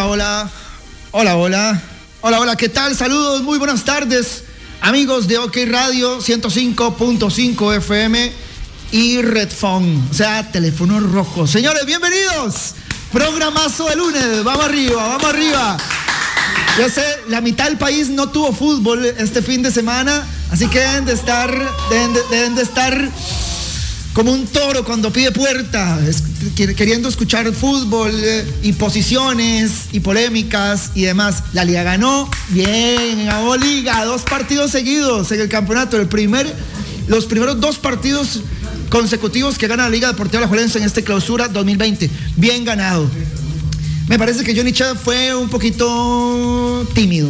Hola, hola. Hola, hola. Hola, hola, ¿qué tal? Saludos, muy buenas tardes. Amigos de OK Radio 105.5 FM y Red Phone, o sea, teléfono rojo. Señores, bienvenidos. Programazo de lunes. Vamos arriba, vamos arriba. Yo sé, la mitad del país no tuvo fútbol este fin de semana, así que deben de estar, deben de, deben de estar como un toro cuando pide puerta, queriendo escuchar fútbol eh, y posiciones y polémicas y demás. La liga ganó, bien, ganó liga, dos partidos seguidos en el campeonato. El primer, los primeros dos partidos consecutivos que gana la Liga Deportiva La Juelense en esta clausura 2020. Bien ganado. Me parece que Johnny Chad fue un poquito tímido,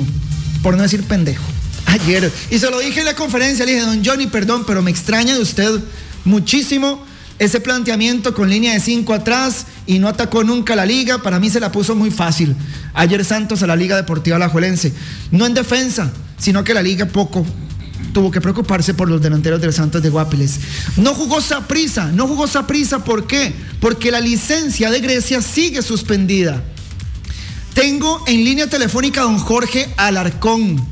por no decir pendejo, ayer. Y se lo dije en la conferencia, le dije, don Johnny, perdón, pero me extraña de usted muchísimo ese planteamiento con línea de cinco atrás y no atacó nunca la liga, para mí se la puso muy fácil. Ayer Santos a la Liga Deportiva Alajuelense. No en defensa, sino que la liga poco tuvo que preocuparse por los delanteros del Santos de Guapiles. No jugó Saprisa, no jugó Saprisa, ¿por qué? Porque la licencia de Grecia sigue suspendida. Tengo en línea telefónica a don Jorge Alarcón,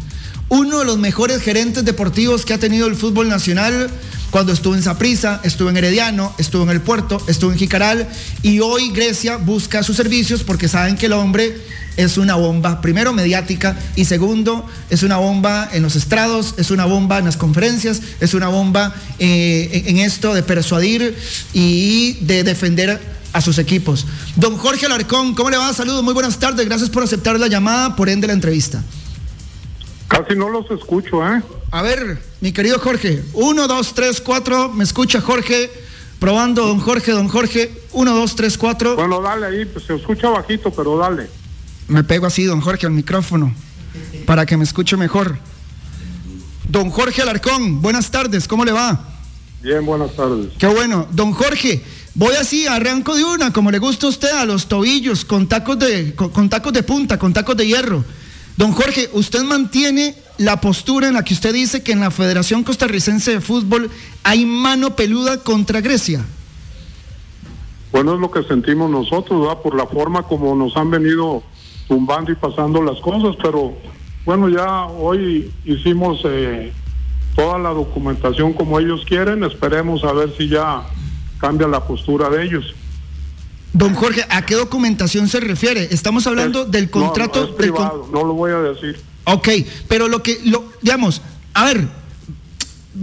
uno de los mejores gerentes deportivos que ha tenido el fútbol nacional cuando estuvo en Saprisa, estuvo en Herediano, estuvo en el Puerto, estuvo en Jicaral y hoy Grecia busca sus servicios porque saben que el hombre es una bomba, primero mediática y segundo es una bomba en los estrados, es una bomba en las conferencias, es una bomba eh, en esto de persuadir y de defender a sus equipos. Don Jorge Alarcón, ¿cómo le va? Saludos, muy buenas tardes, gracias por aceptar la llamada, por ende la entrevista. Casi no los escucho, ¿eh? A ver, mi querido Jorge, uno, dos, tres, cuatro, me escucha Jorge, probando, don Jorge, don Jorge, uno, dos, tres, cuatro. Bueno, dale ahí, pues se escucha bajito, pero dale me pego así, don Jorge, al micrófono, para que me escuche mejor. Don Jorge Alarcón, buenas tardes, ¿cómo le va? Bien, buenas tardes. Qué bueno. Don Jorge, voy así, arranco de una, como le gusta a usted, a los tobillos, con tacos de, con, tacos de punta, con tacos de hierro. Don Jorge, ¿usted mantiene la postura en la que usted dice que en la Federación Costarricense de Fútbol hay mano peluda contra Grecia? Bueno, es lo que sentimos nosotros, ¿verdad? Por la forma como nos han venido tumbando y pasando las cosas, pero bueno, ya hoy hicimos eh, toda la documentación como ellos quieren, esperemos a ver si ya cambia la postura de ellos. Don Jorge, ¿a qué documentación se refiere? Estamos hablando del contrato. No, privado, no lo voy a decir. Ok, pero lo que, lo, digamos, a ver,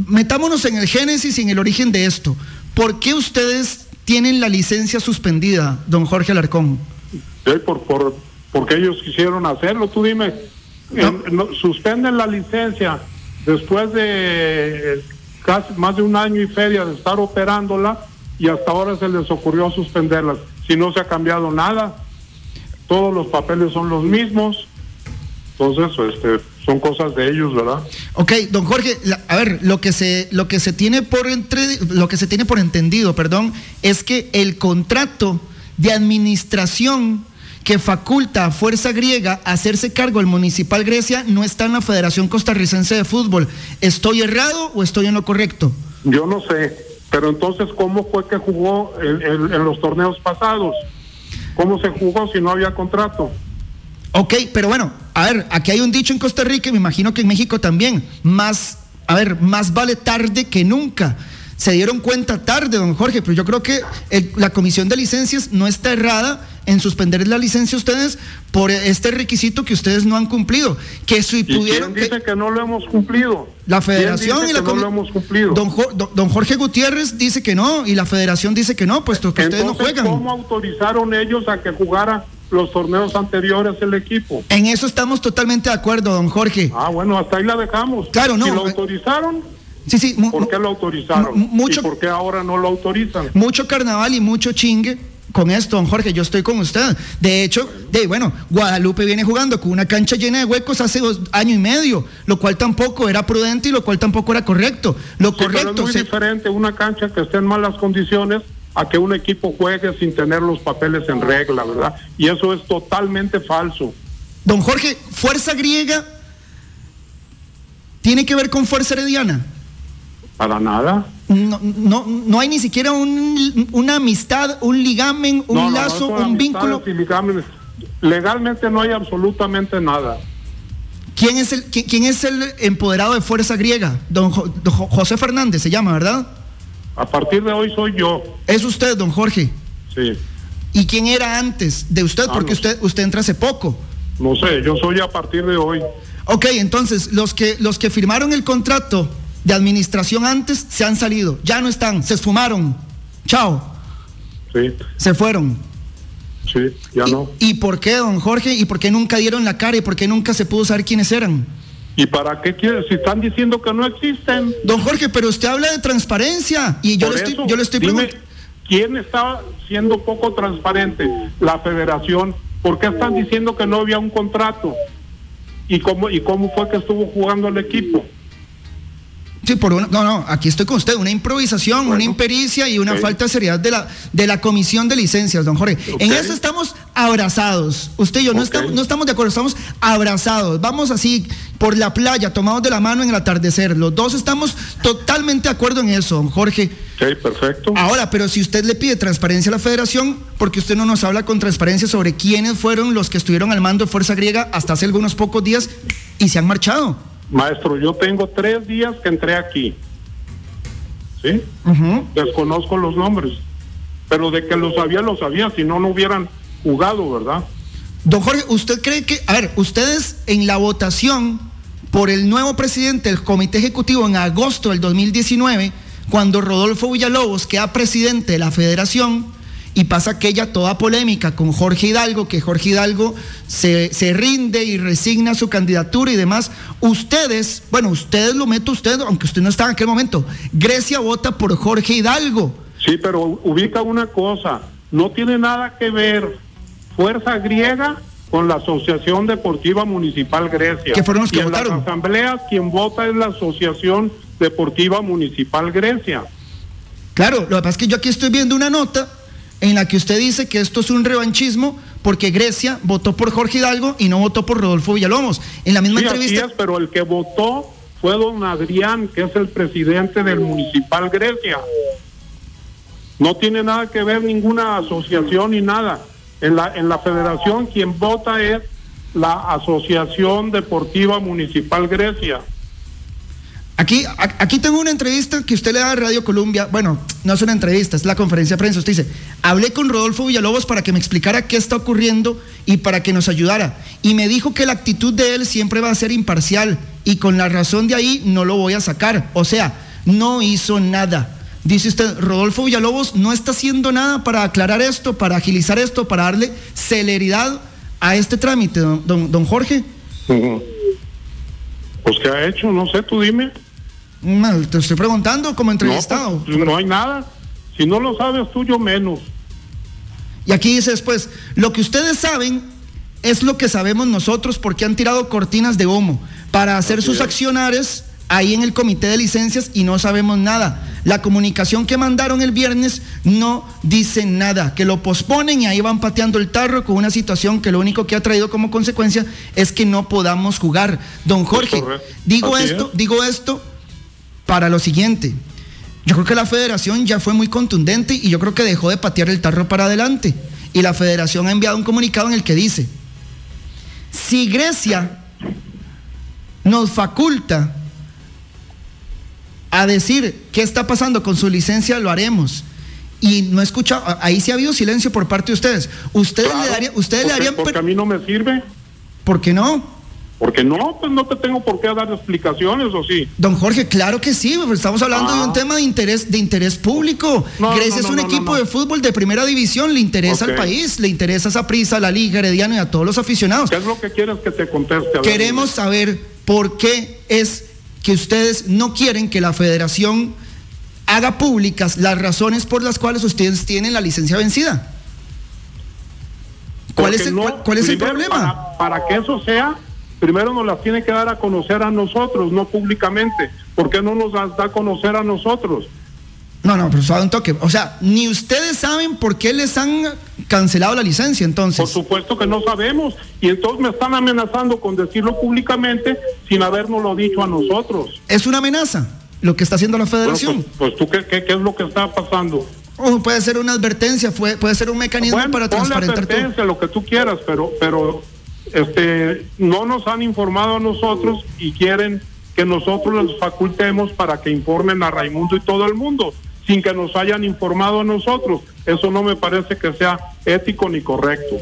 metámonos en el génesis y en el origen de esto. ¿Por qué ustedes tienen la licencia suspendida, don Jorge Alarcón? Sí, por, por, porque ellos quisieron hacerlo. Tú dime, suspenden la licencia después de casi más de un año y feria de estar operándola y hasta ahora se les ocurrió suspenderla. Si no se ha cambiado nada, todos los papeles son los mismos. Entonces, este, son cosas de ellos, ¿verdad? Ok, don Jorge, a ver, lo que se lo que se tiene por entre lo que se tiene por entendido, perdón, es que el contrato de administración que faculta a Fuerza Griega a hacerse cargo del Municipal Grecia no está en la Federación Costarricense de Fútbol. ¿Estoy errado o estoy en lo correcto? Yo no sé, pero entonces, ¿cómo fue que jugó en, los torneos pasados? ¿Cómo se jugó si no había contrato? Ok, pero bueno, a ver, aquí hay un dicho en Costa Rica y me imagino que en México también. Más, a ver, más vale tarde que nunca se dieron cuenta tarde, don Jorge, pero yo creo que la comisión de licencias no está errada en suspender la licencia a ustedes por este requisito que ustedes no han cumplido. Que si pudieron. ¿Quién dice que, no lo hemos cumplido? La federación y la no lo hemos cumplido. Don, don, Jorge Gutiérrez dice que no y la federación dice que no, puesto que ustedes no juegan. ¿Cómo autorizaron ellos a que jugara los torneos anteriores el equipo? En eso estamos totalmente de acuerdo, don Jorge. Ah, bueno, hasta ahí la dejamos. Claro, no. Si lo autorizaron, Sí, sí. ¿Por qué lo autorizaron? Mucho, ¿Y por qué ahora no lo autorizan? Mucho carnaval y mucho chingue con esto, don Jorge, yo estoy con usted. De hecho, de, bueno, Guadalupe viene jugando con una cancha llena de huecos hace dos años y medio, lo cual tampoco era prudente y lo cual tampoco era correcto. Lo correcto pero es muy diferente una cancha que esté en malas condiciones a que un equipo juegue sin tener los papeles en regla, ¿verdad? Y eso es totalmente falso. Don Jorge, fuerza griega tiene que ver con fuerza herediana. Para nada. No, no, no hay ni siquiera un, una amistad, un ligamen, un lazo, un vínculo. legalmente no hay absolutamente nada. ¿Quién es el, quién, es el empoderado de Fuerza Griega? Don, José Fernández se llama, ¿verdad? A partir de hoy soy yo. ¿Es usted, don Jorge? Sí. ¿Y quién era antes de usted? Ah, Porque usted, usted entra hace poco. No sé, yo soy a partir de hoy. Ok, entonces los que, los que firmaron el contrato de administración antes se han salido, ya no están, se esfumaron. Chao. Sí. Se fueron. Sí, ya no. ¿Y por qué, don Jorge? ¿Y por qué nunca dieron la cara? ¿Y por qué nunca se pudo saber quiénes eran? ¿Y para qué quieren? Si están diciendo que no existen. Don Jorge, pero usted habla de transparencia y yo, le, estoy, yo le estoy preguntando. ¿Quién está siendo poco transparente? La federación. ¿Por qué están diciendo que no había un contrato? ¿Y cómo, y cómo fue que estuvo jugando el equipo? Sí, por una, no, no, aquí estoy con usted, una improvisación, una impericia y una falta de seriedad de la, de la comisión de licencias, don Jorge. En eso estamos abrazados. Usted y yo no, estamos, no estamos de acuerdo, estamos abrazados. Vamos así por la playa, tomados de la mano en el atardecer. Los dos estamos totalmente de acuerdo en eso, don Jorge. Sí, perfecto. Ahora, pero si usted le pide transparencia a la federación, porque usted no nos habla con transparencia sobre quiénes fueron los que estuvieron al mando de Fuerza Griega hasta hace algunos pocos días y se han marchado. Maestro, yo tengo tres días que entré aquí. ¿Sí? Desconozco los nombres. Pero de que lo sabía, lo sabía. Si no, no hubieran jugado, ¿verdad? Don Jorge, ¿usted cree que, a ver, ustedes en la votación por el nuevo presidente del Comité Ejecutivo en agosto del 2019, cuando Rodolfo Villalobos queda presidente de la federación, y pasa aquella toda polémica con Jorge Hidalgo, que Jorge Hidalgo se, rinde y resigna su candidatura y demás. Ustedes, bueno, ustedes lo meto usted, aunque usted no estaba en aquel momento, Grecia vota por Jorge Hidalgo. Sí, pero ubica una cosa, no tiene nada que ver Fuerza Griega con la Asociación Deportiva Municipal Grecia. Que fueron los que votaron. En las asambleas quien vota es la Asociación Deportiva Municipal Grecia. Claro, lo que pasa es que yo aquí estoy viendo una nota en la que usted dice que esto es un revanchismo porque Grecia votó por Jorge Hidalgo y no votó por Rodolfo Villalobos. En la misma entrevista. pero el que votó fue don Adrián, que es el presidente del Municipal Grecia. No tiene nada que ver ninguna asociación ni nada. En la, en la federación quien vota es la Asociación Deportiva Municipal Grecia. Aquí, aquí tengo una entrevista que usted le da a Radio Colombia. Bueno, no es una entrevista, es la conferencia de prensa. Usted dice, hablé con Rodolfo Villalobos para que me explicara qué está ocurriendo y para que nos ayudara. Y me dijo que la actitud de él siempre va a ser imparcial y con la razón de ahí no lo voy a sacar. O sea, no hizo nada. Dice usted, Rodolfo Villalobos no está haciendo nada para aclarar esto, para agilizar esto, para darle celeridad a este trámite, don, don, Jorge. Pues, ¿qué ha hecho? No sé, tú dime te estoy preguntando como entrevistado. Pues, no, hay nada. Si no lo sabes tú, yo menos. Y aquí dice después, lo que ustedes saben es lo que sabemos nosotros porque han tirado cortinas de humo para hacer sus accionarios ahí en el comité de licencias y no sabemos nada. La comunicación que mandaron el viernes no dice nada, que lo posponen y ahí van pateando el tarro con una situación que lo único que ha traído como consecuencia es que no podamos jugar. Don Jorge, digo esto, digo esto para lo siguiente. Yo creo que la federación ya fue muy contundente y yo creo que dejó de patear el tarro para adelante. Y la federación ha enviado un comunicado en el que dice, si Grecia nos faculta a decir qué está pasando con su licencia, lo haremos. Y no he escuchado, ahí sí ha habido silencio por parte de ustedes. ¿Ustedes le darían, ustedes le darían... Porque a mí no me sirve. ¿Por qué no? Porque no, pues no te tengo por qué dar explicaciones, ¿o sí? Don Jorge, claro que sí, estamos hablando de un ah. tema de interés, de interés público. Grecia es un equipo de fútbol de primera división, le interesa al país, le interesa esa prisa, a la Liga Herediano y a todos los aficionados. ¿Qué es lo que quieres que te conteste? Queremos saber por qué es que ustedes no quieren que la federación haga públicas las razones por las cuales ustedes tienen la licencia vencida. ¿Cuál es el, cuál, es el problema? para que eso sea primero nos las tiene que dar a conocer a nosotros, no públicamente. ¿Por qué no nos las da a conocer a nosotros? No, no, pero suave un toque. O sea, ni ustedes saben por qué les han cancelado la licencia, entonces. Por supuesto que no sabemos. Y entonces me están amenazando con decirlo públicamente sin habernoslo dicho a nosotros. Es una amenaza lo que está haciendo la federación. pues, pues, tú, ¿qué, ¿qué, es lo que está pasando? Puede ser una advertencia, puede ser un mecanismo para transparentar advertencia, lo que tú quieras, pero, pero este, no nos han informado a nosotros y quieren que nosotros les facultemos para que informen a Raimundo y todo el mundo, sin que nos hayan informado a nosotros. Eso no me parece que sea ético ni correcto.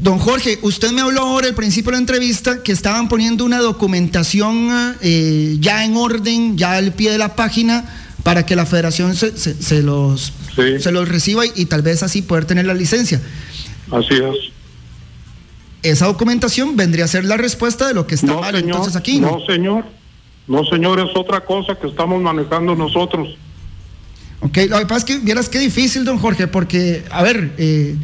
Don Jorge, usted me habló ahora al principio de la entrevista que estaban poniendo una documentación eh, ya en orden, ya al pie de la página, para que la federación se, se, los, se los reciba y, tal vez así poder tener la licencia. Así es. Esa documentación vendría a ser la respuesta de lo que está mal entonces aquí. ¿no? no, señor. No, señor, es otra cosa que estamos manejando nosotros. Ok, lo que pasa es que vieras qué difícil, don Jorge, porque, a ver, eh,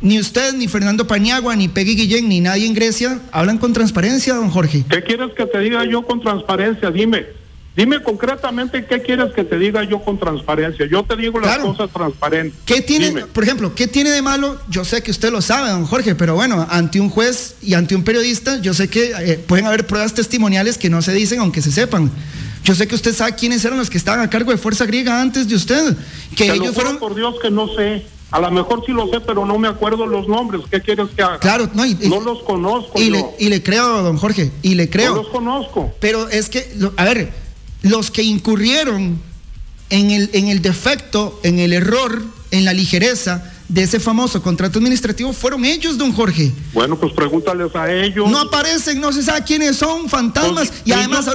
ni usted, ni Fernando Pañagua, ni Peggy Guillén, ni nadie en Grecia hablan con transparencia, don Jorge. ¿Qué quieres que te diga yo con transparencia? Dime. Dime concretamente qué quieres que te diga yo con transparencia. Yo te digo las cosas transparentes. ¿Qué tiene, por ejemplo, qué tiene de malo? Yo sé que usted lo sabe, don Jorge, pero bueno, ante un juez y ante un periodista, yo sé que eh, pueden haber pruebas testimoniales que no se dicen aunque se sepan. Yo sé que usted sabe quiénes eran los que estaban a cargo de Fuerza Griega antes de usted. Que ellos fueron. Por Dios que no sé. A lo mejor sí lo sé, pero no me acuerdo los nombres. ¿Qué quieres que haga? Claro, no, no los conozco. Y, Le, y le creo, don Jorge, y le creo. No los conozco. Pero es que, a ver, los que incurrieron en el, en el defecto, en el error, en la ligereza de ese famoso contrato administrativo fueron ellos, don Jorge. Bueno, pues pregúntales a ellos. No aparecen, no se sabe quiénes son, fantasmas. Pues, y, además,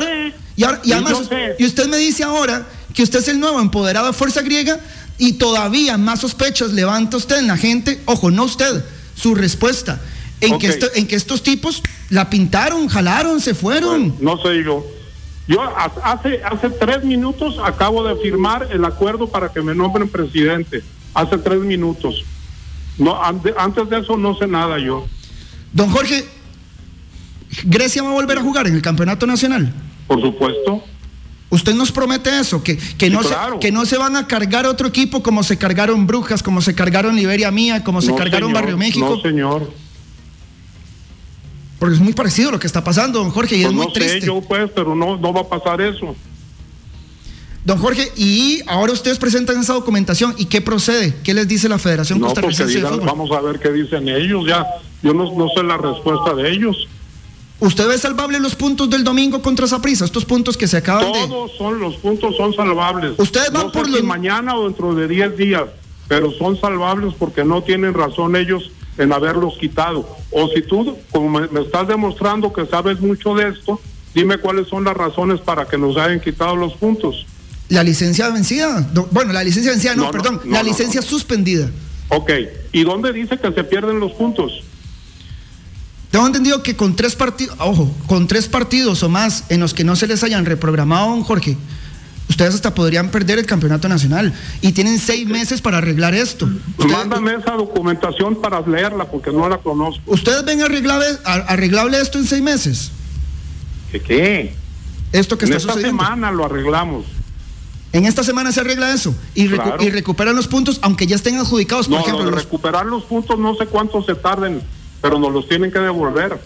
y, además, y usted me dice ahora que usted es el nuevo empoderado de Fuerza Griega y todavía más sospechas levanta usted en la gente, ojo, no usted, su respuesta, en, que, en que estos tipos la pintaron, jalaron, se fueron. no sé yo. Yo hace, hace tres minutos acabo de firmar el acuerdo para que me nombren presidente. Hace tres minutos. No, antes de eso no sé nada yo. Don Jorge, ¿Grecia va a volver a jugar en el campeonato nacional? Por supuesto. Usted nos promete eso, que, que, no se, que no se van a cargar otro equipo como se cargaron Brujas, como se cargaron Liberia Mía, como se cargaron Barrio México. No, señor. Porque es muy parecido lo que está pasando, don Jorge, y es pues muy triste. Sé yo, pues, pero no, no va a pasar eso. Don Jorge, y ahora ustedes presentan esa documentación, ¿y qué procede? ¿Qué les dice la Federación no, Costarricense Vamos a ver qué dicen ellos, ya. Yo no, no sé la respuesta de ellos. ¿Usted ve salvable los puntos del domingo contra Saprissa? Estos puntos que se acaban de. Todos son, los puntos son salvables. Ustedes van por los. mañana o dentro de 10 días, pero son salvables porque no tienen razón ellos en haberlos quitado. O si tú, como me, estás demostrando que sabes mucho de esto, dime cuáles son las razones para que nos hayan quitado los puntos. La licencia vencida. Bueno, la licencia vencida, no, perdón, la licencia suspendida. Ok, ¿y dónde dice que se pierden los puntos? Tengo entendido que con tres partidos, ojo, con tres partidos o más en los que no se les hayan reprogramado, don Jorge, ustedes hasta podrían perder el campeonato nacional y tienen seis meses para arreglar esto. Mándame esa documentación para leerla porque no la conozco. ¿Ustedes ven arreglable, arreglable esto en seis meses? ¿Qué qué? Esto que en está esta semana lo arreglamos. En esta semana se arregla eso y, recuperan los puntos, aunque ya estén adjudicados. Por ejemplo, recuperar los puntos no sé cuánto se tarden pero nos los tienen que devolver.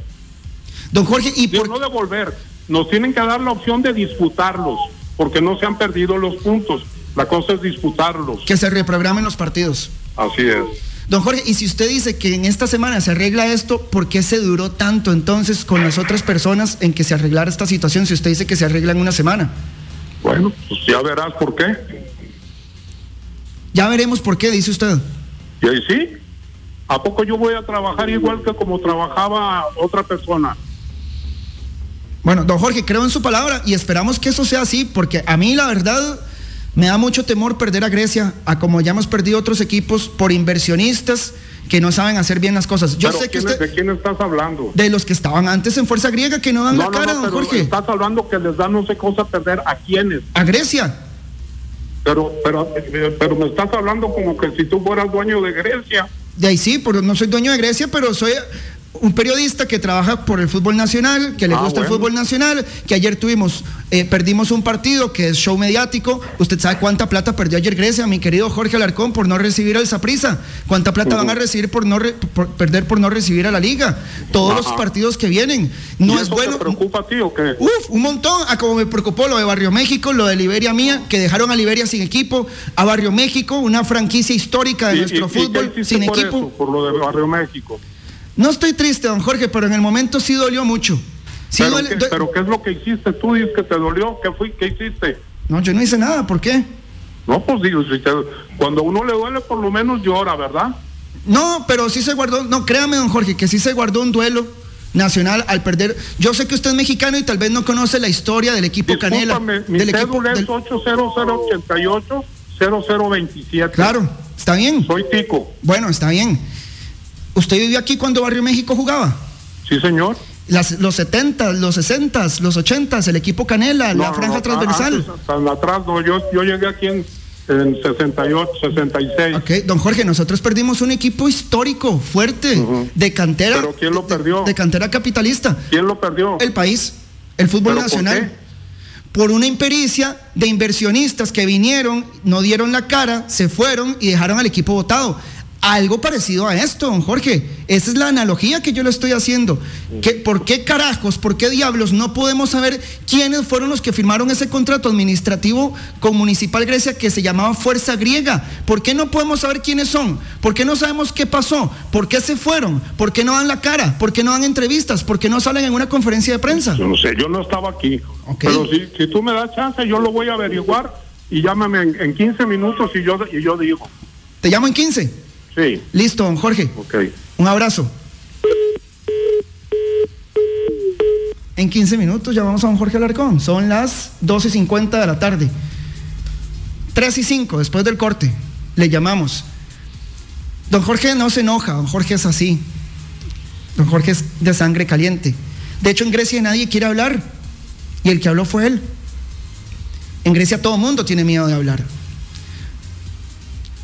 Don Jorge, y por... no devolver, nos tienen que dar la opción de disputarlos, porque no se han perdido los puntos. La cosa es disputarlos. Que se reprogramen los partidos. Así es. Don Jorge, y si usted dice que en esta semana se arregla esto, ¿por qué se duró tanto entonces con las otras personas en que se arreglara esta situación si usted dice que se arregla en una semana? Bueno, pues ya verás por qué. Ya veremos por qué, dice usted. Y ahí sí, ¿A poco yo voy a trabajar igual que como trabajaba otra persona? Bueno, don Jorge, creo en su palabra y esperamos que eso sea así, porque a mí la verdad me da mucho temor perder a Grecia, a como ya hemos perdido otros equipos por inversionistas que no saben hacer bien las cosas. Yo sé que ¿De quién estás hablando? De los que estaban antes en Fuerza Griega que no dan la cara, don Jorge. Estás hablando que les dan no sé cosa perder a quiénes. A Grecia. Pero, pero, pero me estás hablando como que si tú fueras dueño de Grecia. De ahí sí, porque no soy dueño de Grecia, pero soy un periodista que trabaja por el fútbol nacional, que le Ah, gusta el fútbol nacional, que ayer tuvimos, eh, perdimos un partido que es show mediático. Usted sabe cuánta plata perdió ayer Grecia, mi querido Jorge Alarcón, por no recibir al Saprisa. ¿Cuánta plata van a recibir por no re- por perder por no recibir a la liga? Todos los partidos que vienen. ¿Y No es eso bueno. ¿Te preocupa a ti o qué? Uf, un montón. A como me preocupó lo de Barrio México, lo de Liberia Mía, que dejaron a Liberia sin equipo, a Barrio México, una franquicia histórica de ¿Y- nuestro y- y fútbol, sin por equipo. eso, por lo de Barrio México. No estoy triste, don Jorge, pero en el momento sí dolió mucho. Sí pero, duele- ¿qué, du- pero ¿qué es lo que hiciste? Tú dices que te dolió. ¿Qué, fui, qué hiciste? No, yo no hice nada, ¿por qué? No, pues digo, si te- cuando uno le duele, por lo menos llora, ¿verdad? No, pero sí se guardó, no, créame, don Jorge, que sí se guardó un duelo nacional al perder. Yo sé que usted es mexicano y tal vez no conoce la historia del equipo Canela. Discúlpame, mi del equipo, es del- 80088-0027. Claro, está bien. Soy tico. Bueno, está bien. ¿Usted vivió aquí cuando Barrio México jugaba? Sí, señor. Las- los 70, los 60, los 80, el equipo Canela, No, la franja no, transversal. antes, atrás, no, yo, yo llegué aquí en, en 68, 66. Ok, don Jorge, nosotros perdimos un equipo histórico, fuerte, de cantera. ¿Pero quién lo perdió? De, cantera capitalista. ¿Quién lo perdió? El país, el fútbol ¿Pero por nacional. qué? Por una impericia de inversionistas que vinieron, no dieron la cara, se fueron y dejaron al equipo votado. Algo parecido a esto, don Jorge. Esa es la analogía que yo le estoy haciendo. ¿Qué- ¿Por qué carajos, por qué diablos no podemos saber quiénes fueron los que firmaron ese contrato administrativo con Municipal Grecia que se llamaba Fuerza Griega? ¿Por qué no podemos saber quiénes son? ¿Por qué no sabemos qué pasó? ¿Por qué se fueron? ¿Por qué no dan la cara? ¿Por qué no dan entrevistas? ¿Por qué no salen en una conferencia de prensa? Yo no sé, yo no estaba aquí. Ok. Pero si, si tú me das chance, yo lo voy a averiguar y llámame en, en 15 minutos y yo, y yo digo. Te llamo en 15. Sí, Listo, don Jorge. ok. Un abrazo. En 15 minutos llamamos a don Jorge Alarcón. Son las 12.50 de la tarde. 3 y 5, después del corte. Le llamamos. Don Jorge no se enoja, don Jorge es así. Don Jorge es de sangre caliente. De hecho, en Grecia nadie quiere hablar. Y el que habló fue él. En Grecia todo el mundo tiene miedo de hablar.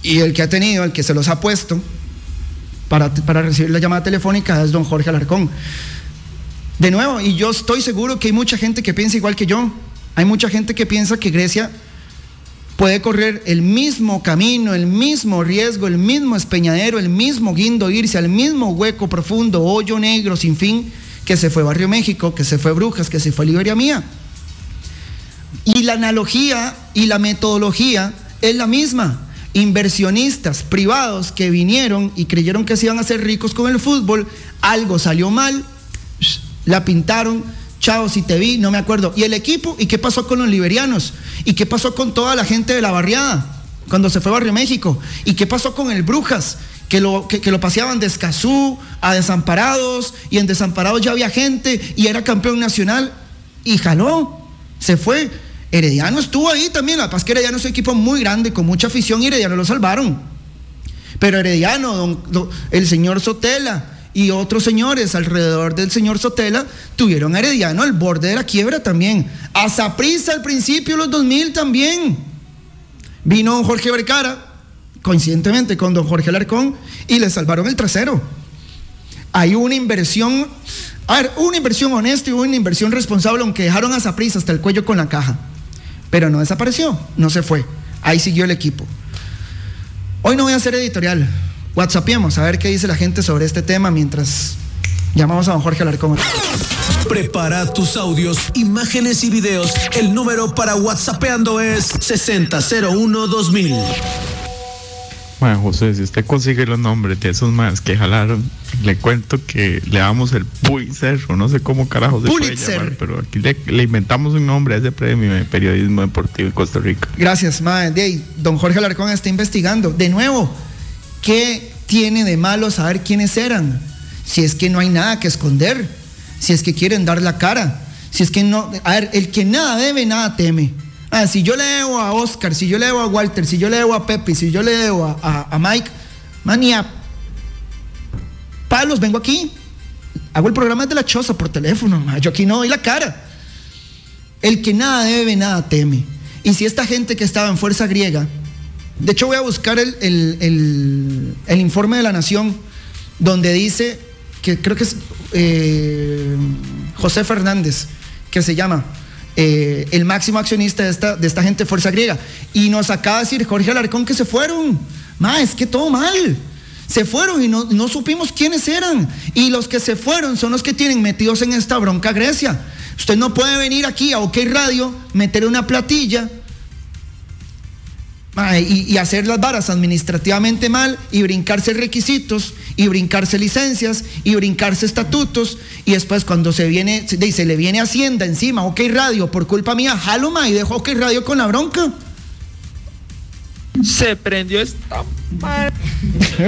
Y el que ha tenido, el que se los ha puesto para, para recibir la llamada telefónica es don Jorge Alarcón. De nuevo, y yo estoy seguro que hay mucha gente que piensa igual que yo. Hay mucha gente que piensa que Grecia puede correr el mismo camino, el mismo riesgo, el mismo espeñadero, el mismo guindo, irse al mismo hueco profundo, hoyo negro sin fin, que se fue Barrio México, que se fue Brujas, que se fue Liberia Mía. Y la analogía y la metodología es la misma. Inversionistas privados que vinieron y creyeron que se iban a hacer ricos con el fútbol, algo salió mal, la pintaron, chao, si te vi, no me acuerdo. ¿Y el equipo? ¿Y qué pasó con los liberianos? ¿Y qué pasó con toda la gente de la barriada cuando se fue a Barrio México? ¿Y qué pasó con el Brujas? Que lo, que, que lo paseaban de Escazú a Desamparados y en Desamparados ya había gente y era campeón nacional y jaló, se fue. Herediano estuvo ahí también, la paz que Herediano es un equipo muy grande, con mucha afición y Herediano lo salvaron. Pero Herediano, don- el señor Sotela y otros señores alrededor del señor Sotela tuvieron a Herediano al borde de la quiebra también. A al principio, los 2000 también. Vino don Jorge Vergara, coincidentemente con don Jorge Alarcón, y le salvaron el trasero. Hay una inversión, a ver, una inversión honesta y una inversión responsable, aunque dejaron a Saprissa hasta el cuello con la caja. Pero no desapareció, no se fue. Ahí siguió el equipo. Hoy no voy a hacer editorial. WhatsAppemos a ver qué dice la gente sobre este tema mientras llamamos a don Jorge Alarcón. Prepara tus audios, imágenes y videos. El número para WhatsAppeando es 6001-2000. Bueno, José, si usted consigue los nombres de esos más que jalaron, le cuento que le damos el Pulitzer, o no sé cómo carajo se Pulitzer. puede llamar, pero aquí le, le inventamos un nombre a ese premio de periodismo deportivo en Costa Rica. Gracias, ahí, don Jorge Alarcón está investigando. De nuevo, ¿qué tiene de malo saber quiénes eran? Si es que no hay nada que esconder, si es que quieren dar la cara, si es que no. A ver, el que nada debe, nada teme. Ah, si yo le debo a Oscar, si yo le debo a Walter, si yo le debo a Pepe, si yo le debo a, Mike, man, y a palos, vengo aquí. Hago el programa de la choza por teléfono, yo aquí no doy la cara. El que nada debe, nada teme. Y si esta gente que estaba en Fuerza Griega, de hecho voy a buscar el, el- el- el informe de la Nación, donde dice que creo que es eh, José Fernández, que se llama. Eh, el máximo accionista de esta, de esta gente Fuerza Griega. Y nos acaba de decir Jorge Alarcón que se fueron. Ma, es que todo mal. Se fueron y no, no, supimos quiénes eran. Y los que se fueron son los que tienen metidos en esta bronca Grecia. Usted no puede venir aquí a OK Radio, meter una platilla y, hacer las varas administrativamente mal y brincarse requisitos y brincarse licencias y brincarse estatutos y después cuando se viene se, le viene Hacienda encima, OK Radio, por culpa mía, jalo y dejo OK Radio con la bronca. Se prendió esta madre.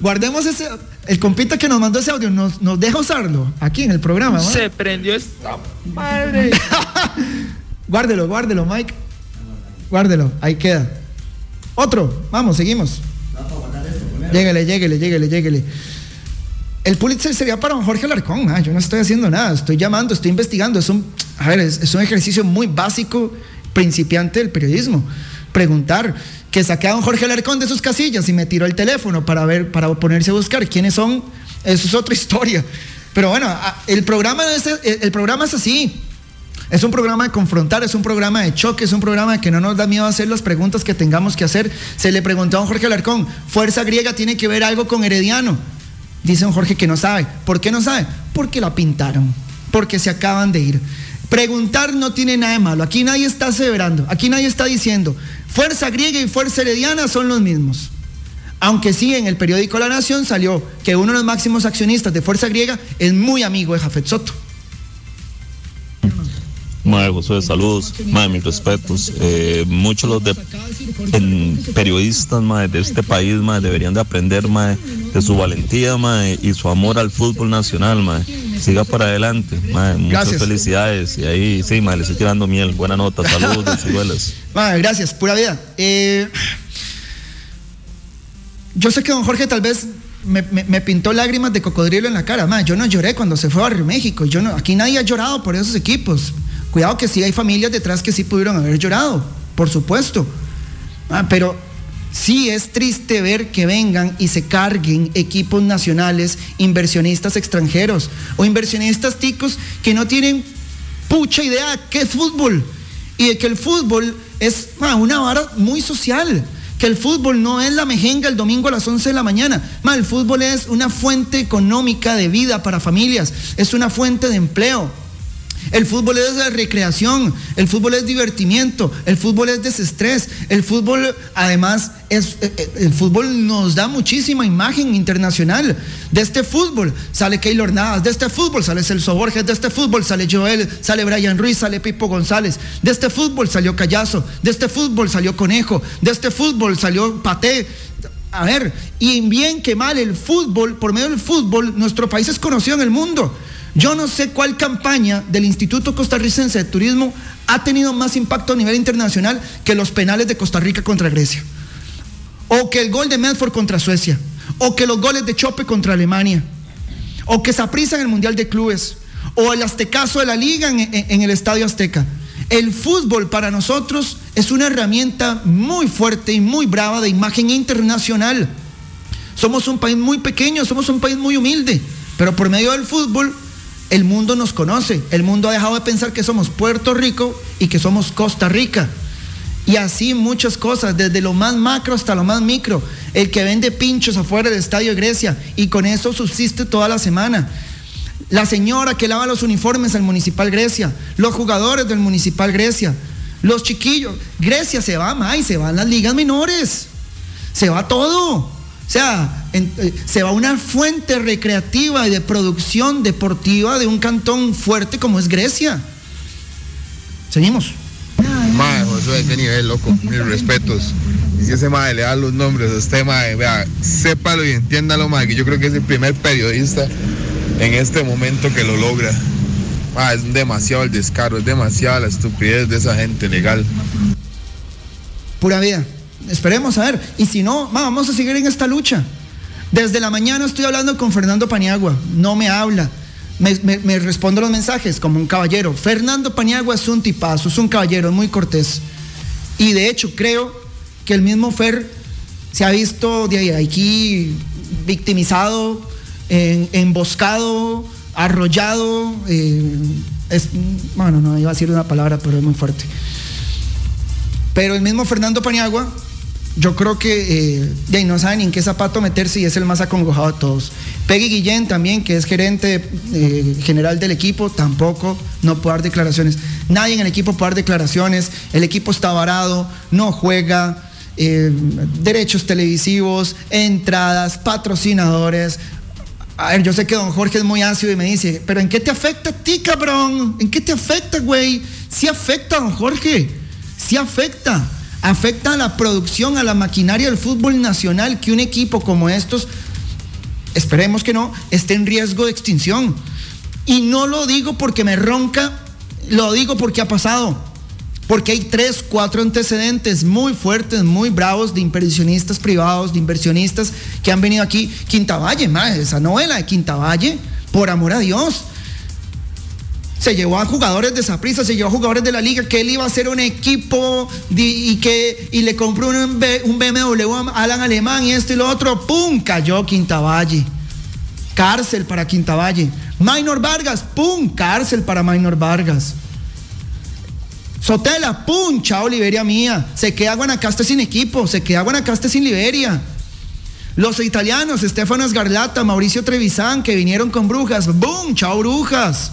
guardemos ese el compita que nos mandó ese audio nos, nos deja usarlo aquí en el programa. Se prendió esta madre. guárdelo, guárdelo, Mike. Guárdelo, ahí queda. Otro, vamos, seguimos. Lléguele, lléguele, lléguele, lléguele. El Pulitzer sería para Jorge Alarcón. Ah, yo no estoy haciendo nada, estoy llamando, estoy investigando. Es un, es, un ejercicio muy básico, principiante del periodismo. Preguntar que saqué a don Jorge Alarcón de sus casillas y me tiró el teléfono para ver, para ponerse a buscar quiénes son. Eso es otra historia. Pero bueno, el programa el programa es así. Es un programa de confrontar, es un programa de choque, es un programa que no nos da miedo hacer las preguntas que tengamos que hacer. Se le preguntó a don Jorge Alarcón, ¿fuerza griega tiene que ver algo con Herediano? Dice Jorge que no sabe. ¿Por qué no sabe? Porque la pintaron, porque se acaban de ir. Preguntar no tiene nada de malo. Aquí nadie está aseverando, aquí nadie está diciendo, fuerza griega y fuerza herediana son los mismos. Aunque sí, en el periódico La Nación salió que uno de los máximos accionistas de Fuerza Griega es muy amigo de Jafet Soto. Madre José, saludos, madre, mis respetos. Eh, muchos los de, periodistas madre, de este país madre, deberían de aprender madre, de su valentía madre, y su amor al fútbol nacional. Madre. Siga para adelante. Madre, muchas felicidades. Y ahí sí, madre, le estoy tirando miel. Buena nota, saludos Ciruelas. Madre, gracias, pura vida. Eh, yo sé que don Jorge tal vez me, pintó lágrimas de cocodrilo en la cara. Yo no lloré cuando se fue a Barrio México. Yo no, aquí nadie ha llorado por esos equipos. Cuidado que sí hay familias detrás que sí pudieron haber llorado, por supuesto. Ah, pero sí es triste ver que vengan y se carguen equipos nacionales, inversionistas extranjeros o inversionistas ticos que no tienen pucha idea de qué es fútbol y de que el fútbol es ah, una vara muy social. Que el fútbol no es la mejenga el domingo a las 11 de la mañana. el fútbol es una fuente económica de vida para familias, es una fuente de empleo. El fútbol es de recreación, el fútbol es divertimiento, el fútbol es desestrés, el fútbol además es, eh, eh, el fútbol nos da muchísima imagen internacional. De este fútbol sale Keylor Navas, de este fútbol sale Celso Borges, de este fútbol sale Joel, sale Brian Ruiz, sale Pipo González, de este fútbol salió Callazo, de este fútbol salió Conejo, de este fútbol salió Paté. A ver, y bien que mal el fútbol, por medio del fútbol, nuestro país es conocido en el mundo. Yo no sé cuál campaña del Instituto Costarricense de Turismo ha tenido más impacto a nivel internacional que los penales de Costa Rica contra Grecia, o que el gol de Medford contra Suecia, o que los goles de Chope contra Alemania, o que se en el Mundial de Clubes, o el Aztecaso de la Liga en el Estadio Azteca. El fútbol para nosotros es una herramienta muy fuerte y muy brava de imagen internacional. Somos un país muy pequeño, somos un país muy humilde, pero por medio del fútbol el mundo nos conoce, el mundo ha dejado de pensar que somos Puerto Rico y que somos Costa Rica. Y así muchas cosas, desde lo más macro hasta lo más micro. El que vende pinchos afuera del estadio de Grecia y con eso subsiste toda la semana. La señora que lava los uniformes al Municipal Grecia, los jugadores del Municipal Grecia, los chiquillos. Grecia se va, más se van las ligas menores. Se va todo. O sea, eh, se va una fuente recreativa y de producción deportiva de un cantón fuerte como es Grecia. Seguimos. Madre, Josué, qué nivel, loco. Mis respetos. Y si ese madre le da los nombres a este madre, vea, sépalo y entiéndalo, madre, que yo creo que es el primer periodista en este momento que lo logra. Madre, es demasiado el descaro, es demasiada la estupidez de esa gente legal. Pura vida esperemos a ver. Y si no, vamos a seguir en esta lucha. Desde la mañana estoy hablando con Fernando Paniagua, no me habla. Me, respondo los mensajes como un caballero. Fernando Paniagua es un tipazo, es un caballero, es muy cortés. Y de hecho creo que el mismo Fer se ha visto de aquí, victimizado, emboscado, arrollado. Eh, es, bueno, no iba a decir una palabra, pero es muy fuerte. Pero el mismo Fernando Paniagua, yo creo que eh, no sabe ni en qué zapato meterse y es el más acongojado de todos. Peggy Guillén también, que es gerente eh, general del equipo, tampoco no puede dar declaraciones. Nadie en el equipo puede dar declaraciones. El equipo está varado, no juega. Eh, derechos televisivos, entradas, patrocinadores. A ver, yo sé que don Jorge es muy ácido y me dice, pero ¿en qué te afecta a ti, cabrón? ¿En qué te afecta, güey? Sí afecta, don Jorge. Sí afecta. Afecta a la producción, a la maquinaria del fútbol nacional que un equipo como estos, esperemos que no, esté en riesgo de extinción. Y no lo digo porque me ronca, lo digo porque ha pasado. Porque hay tres, cuatro antecedentes muy fuertes, muy bravos de inversionistas privados, de inversionistas que han venido aquí. Quintavalle, madre, esa novela de Quintavalle, por amor a Dios. Se llevó a jugadores de prisa, se llevó a jugadores de la liga, que él iba a hacer un equipo y, que, y le compró un, un BMW a Alan Alemán y esto y lo otro. ¡Pum! Cayó Quintavalle. Cárcel para Quintavalle. Minor Vargas, ¡pum! Cárcel para Minor Vargas. Sotela, ¡pum! Chao, Liberia mía. Se queda Guanacaste sin equipo, se queda Guanacaste sin Liberia. Los italianos, Stefano Esgarlata, Mauricio Trevisan, que vinieron con brujas, ¡boom! Chao, brujas.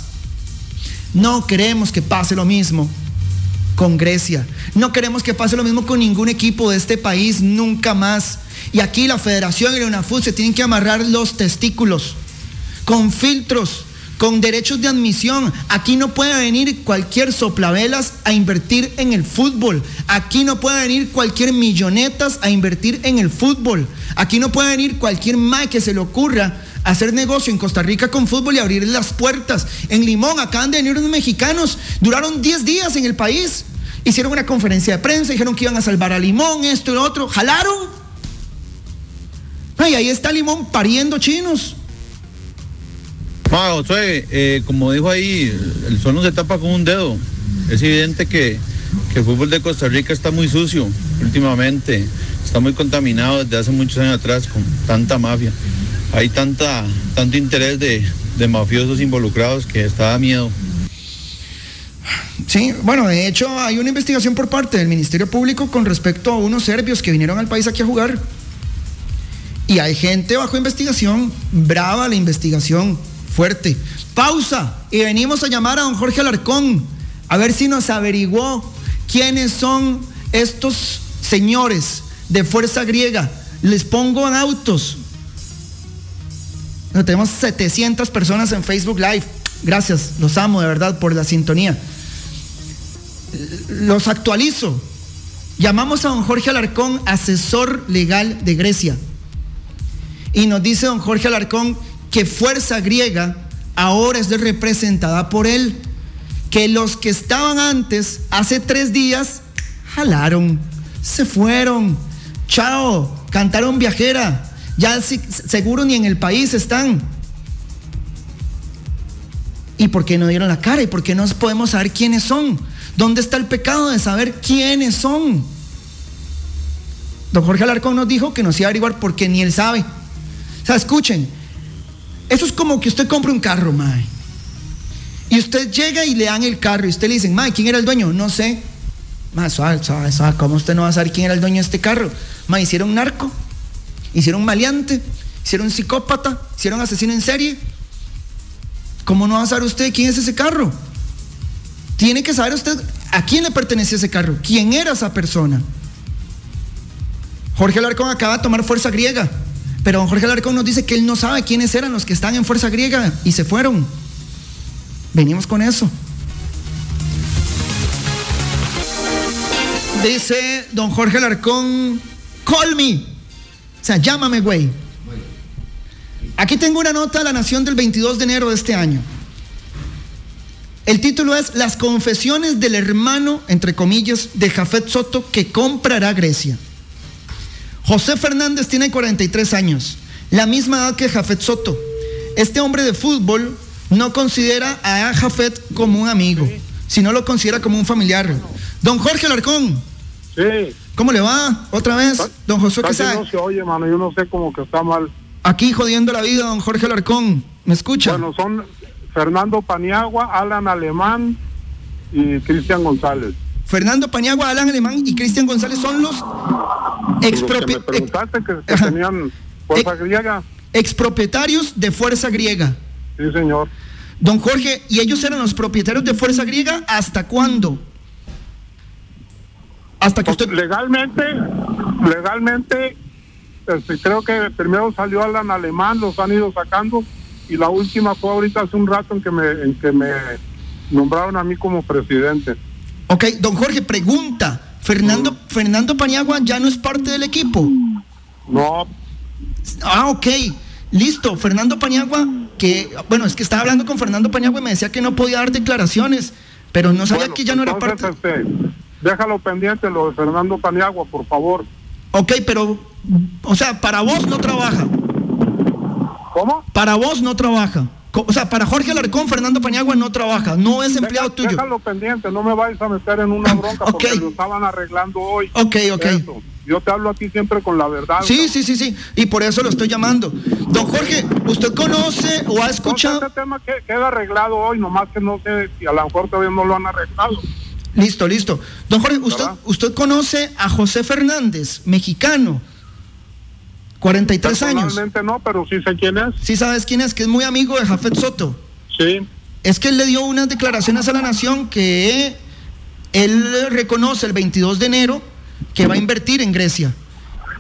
No queremos que pase lo mismo con Grecia. No queremos que pase lo mismo con ningún equipo de este país, nunca más. Y aquí la federación y la UNAFUT se tienen que amarrar los testículos con filtros con derechos de admisión. Aquí no puede venir cualquier soplavelas a invertir en el fútbol. Aquí no puede venir cualquier millonetas a invertir en el fútbol. Aquí no puede venir cualquier mae que se le ocurra hacer negocio en Costa Rica con fútbol y abrir las puertas. En Limón acaban de venir unos mexicanos, duraron 10 días en el país. Hicieron una conferencia de prensa, dijeron que iban a salvar a Limón, esto y lo otro. Jalaron. Ay, ahí está Limón pariendo chinos. Eh, como dijo ahí, el sol no se tapa con un dedo. Es evidente que, el fútbol de Costa Rica está muy sucio últimamente, está muy contaminado desde hace muchos años atrás con tanta mafia. Hay tanta, tanto interés de, de mafiosos involucrados que está da miedo. Sí, bueno, de hecho hay una investigación por parte del Ministerio Público con respecto a unos serbios que vinieron al país aquí a jugar. Y hay gente bajo investigación, brava la investigación, fuerte. Pausa y venimos a llamar a don Jorge Alarcón a ver si nos averiguó quiénes son estos señores de fuerza griega. Les pongo en autos. tenemos 700 personas en Facebook Live. Gracias, los amo de verdad por la sintonía. Los actualizo. Llamamos a don Jorge Alarcón, asesor legal de Grecia. Y nos dice don Jorge Alarcón que fuerza griega ahora es representada por él, que los que estaban antes, hace tres días, jalaron, se fueron, chao, cantaron viajera, ya seguro ni en el país están. ¿Y por qué no dieron la cara? ¿Y por qué no podemos saber quiénes son? ¿Dónde está el pecado de saber quiénes son? Don Jorge Alarcón nos dijo que nos iba a averiguar porque ni él sabe. O sea, escuchen, eso es como que usted compra un carro, mae. Y usted llega y le dan el carro y usted le dicen, mae, ¿quién era el dueño? No sé. Mae, suave, suave, suave. ¿Cómo usted no va a saber quién era el dueño de este carro? Mae, hicieron narco, hicieron maleante, hicieron psicópata, hicieron asesino en serie. ¿Cómo no va a saber usted quién es ese carro? Tiene que saber usted a quién le pertenece ese carro, quién era esa persona. Jorge Alarcón acaba de tomar fuerza griega. Pero don Jorge Alarcón nos dice que él no sabe quiénes eran los que están en Fuerza Griega y se fueron. Venimos con eso. Dice don Jorge Alarcón, call me. O sea, llámame, güey. Aquí tengo una nota de la Nación del 22 de enero de este año. El título es Las confesiones del hermano, entre comillas, de Jafet Soto que comprará Grecia. José Fernández tiene 43 años, la misma edad que Jafet Soto. Este hombre de fútbol no considera a Jafet como un amigo, sino lo considera como un familiar. Don Jorge Larcón. Sí. ¿Cómo le va? Otra vez, don José No se oye, mano, yo no sé cómo que está mal Aquí jodiendo la vida, don Jorge Alarcón. ¿Me escucha? Bueno, son Fernando Paniagua, Alan Alemán y Cristian González. Fernando Paniagua, Alan Alemán y Cristian González son los expropietarios. preguntaste que, que tenían fuerza griega. Expropietarios de fuerza griega. Sí, señor. Don Jorge, ¿y ellos eran los propietarios de fuerza griega hasta cuándo? Hasta que usted... Legalmente, legalmente, este, creo que primero salió Alan Alemán, los han ido sacando y la última fue ahorita hace un rato en que me, en que me nombraron a mí como presidente. Ok, don Jorge, pregunta. Fernando, mm. Fernando Paniagua ya no es parte del equipo. No. Ah, ok. Listo. Fernando Paniagua, que, bueno, es que estaba hablando con Fernando Paniagua y me decía que no podía dar declaraciones, pero no sabía que ya no era parte. Este, déjalo pendiente lo de Fernando Paniagua, por favor. Ok, pero, o sea, para vos no trabaja. ¿Cómo? Para vos no trabaja. O sea, para Jorge Alarcón, Fernando Paniagua no trabaja, no es empleado tuyo. Déjalo pendiente, no me vayas a meter en una bronca porque lo estaban arreglando hoy. Ok, ok. Yo te hablo aquí siempre con la verdad. Sí, sí, sí, sí. Y por eso lo estoy llamando. Don Jorge, ¿usted conoce o ha escuchado? este tema queda arreglado hoy, nomás que no sé si a lo mejor todavía no lo han arreglado. Listo, listo. Don Jorge, ¿usted, usted conoce a José Fernández, mexicano? 43 años. no, pero sí sé quién es. Sí sabes quién es, que es muy amigo de Jafet Soto. Sí. Es que él le dio unas declaraciones a la nación que él reconoce el 22 de enero que va a invertir en Grecia.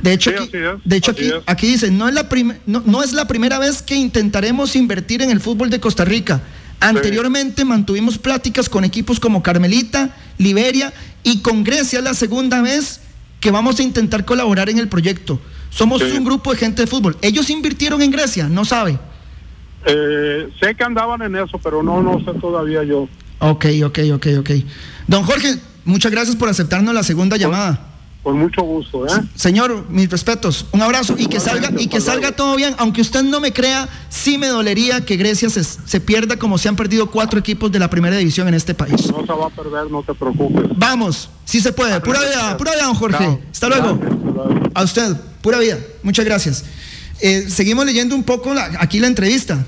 De hecho, aquí, de hecho aquí, aquí, dice, no es, la no, no, es la primera vez que intentaremos invertir en el fútbol de Costa Rica. Anteriormente mantuvimos pláticas con equipos como Carmelita, Liberia y con Grecia la segunda vez que vamos a intentar colaborar en el proyecto. Somos un grupo de gente de fútbol. Ellos invirtieron en Grecia, no sabe. Eh, sé que andaban en eso, pero no, no sé todavía yo. Ok, ok, ok, ok. Don Jorge, muchas gracias por aceptarnos la segunda llamada. Con mucho gusto, ¿eh? Señor, mis respetos. Un abrazo y que salga y que salga todo bien. Aunque usted no me crea, sí me dolería que Grecia se, se, pierda como se han perdido cuatro equipos de la primera división en este país. No se va a perder, no te preocupes. Vamos, sí se puede. Pura vida, pura vida, don Jorge. Hasta luego. A usted, pura vida. Muchas gracias. Eh, seguimos leyendo un poco aquí la entrevista.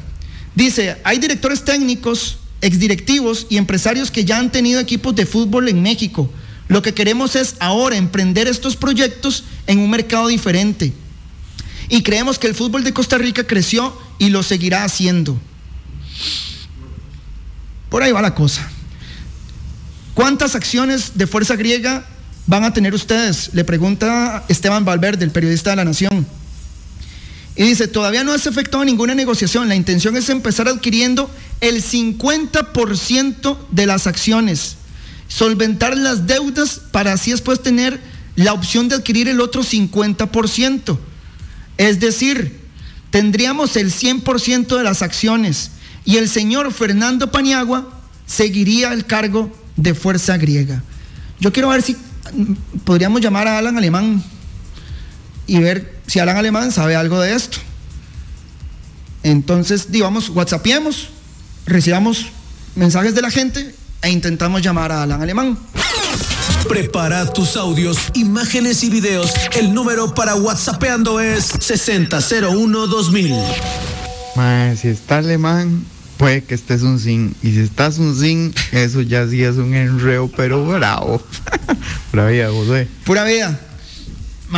Dice, hay directores técnicos, exdirectivos y empresarios que ya han tenido equipos de fútbol en México lo que queremos es ahora emprender estos proyectos en un mercado diferente. Y creemos que el fútbol de Costa Rica creció y lo seguirá haciendo. Por ahí va la cosa. ¿Cuántas acciones de fuerza griega van a tener ustedes? Le pregunta Esteban Valverde, el periodista de la Nación. Y dice, todavía no has efectuado ninguna negociación. La intención es empezar adquiriendo el 50% de las acciones solventar las deudas para así después tener la opción de adquirir el otro 50%. Es decir, tendríamos el 100% de las acciones y el señor Fernando Paniagua seguiría el cargo de fuerza griega. Yo quiero ver si podríamos llamar a Alan Alemán y ver si Alan Alemán sabe algo de esto. Entonces, digamos, whatsappiemos, recibamos mensajes de la gente e intentamos llamar a Alan Alemán. Prepara tus audios, imágenes y videos. El número para WhatsAppeando es 6001-2000. si está alemán, puede que estés un sin. Y si estás un sin, eso ya sí es un enreo, pero bravo. Pura vida, José. Pura vida.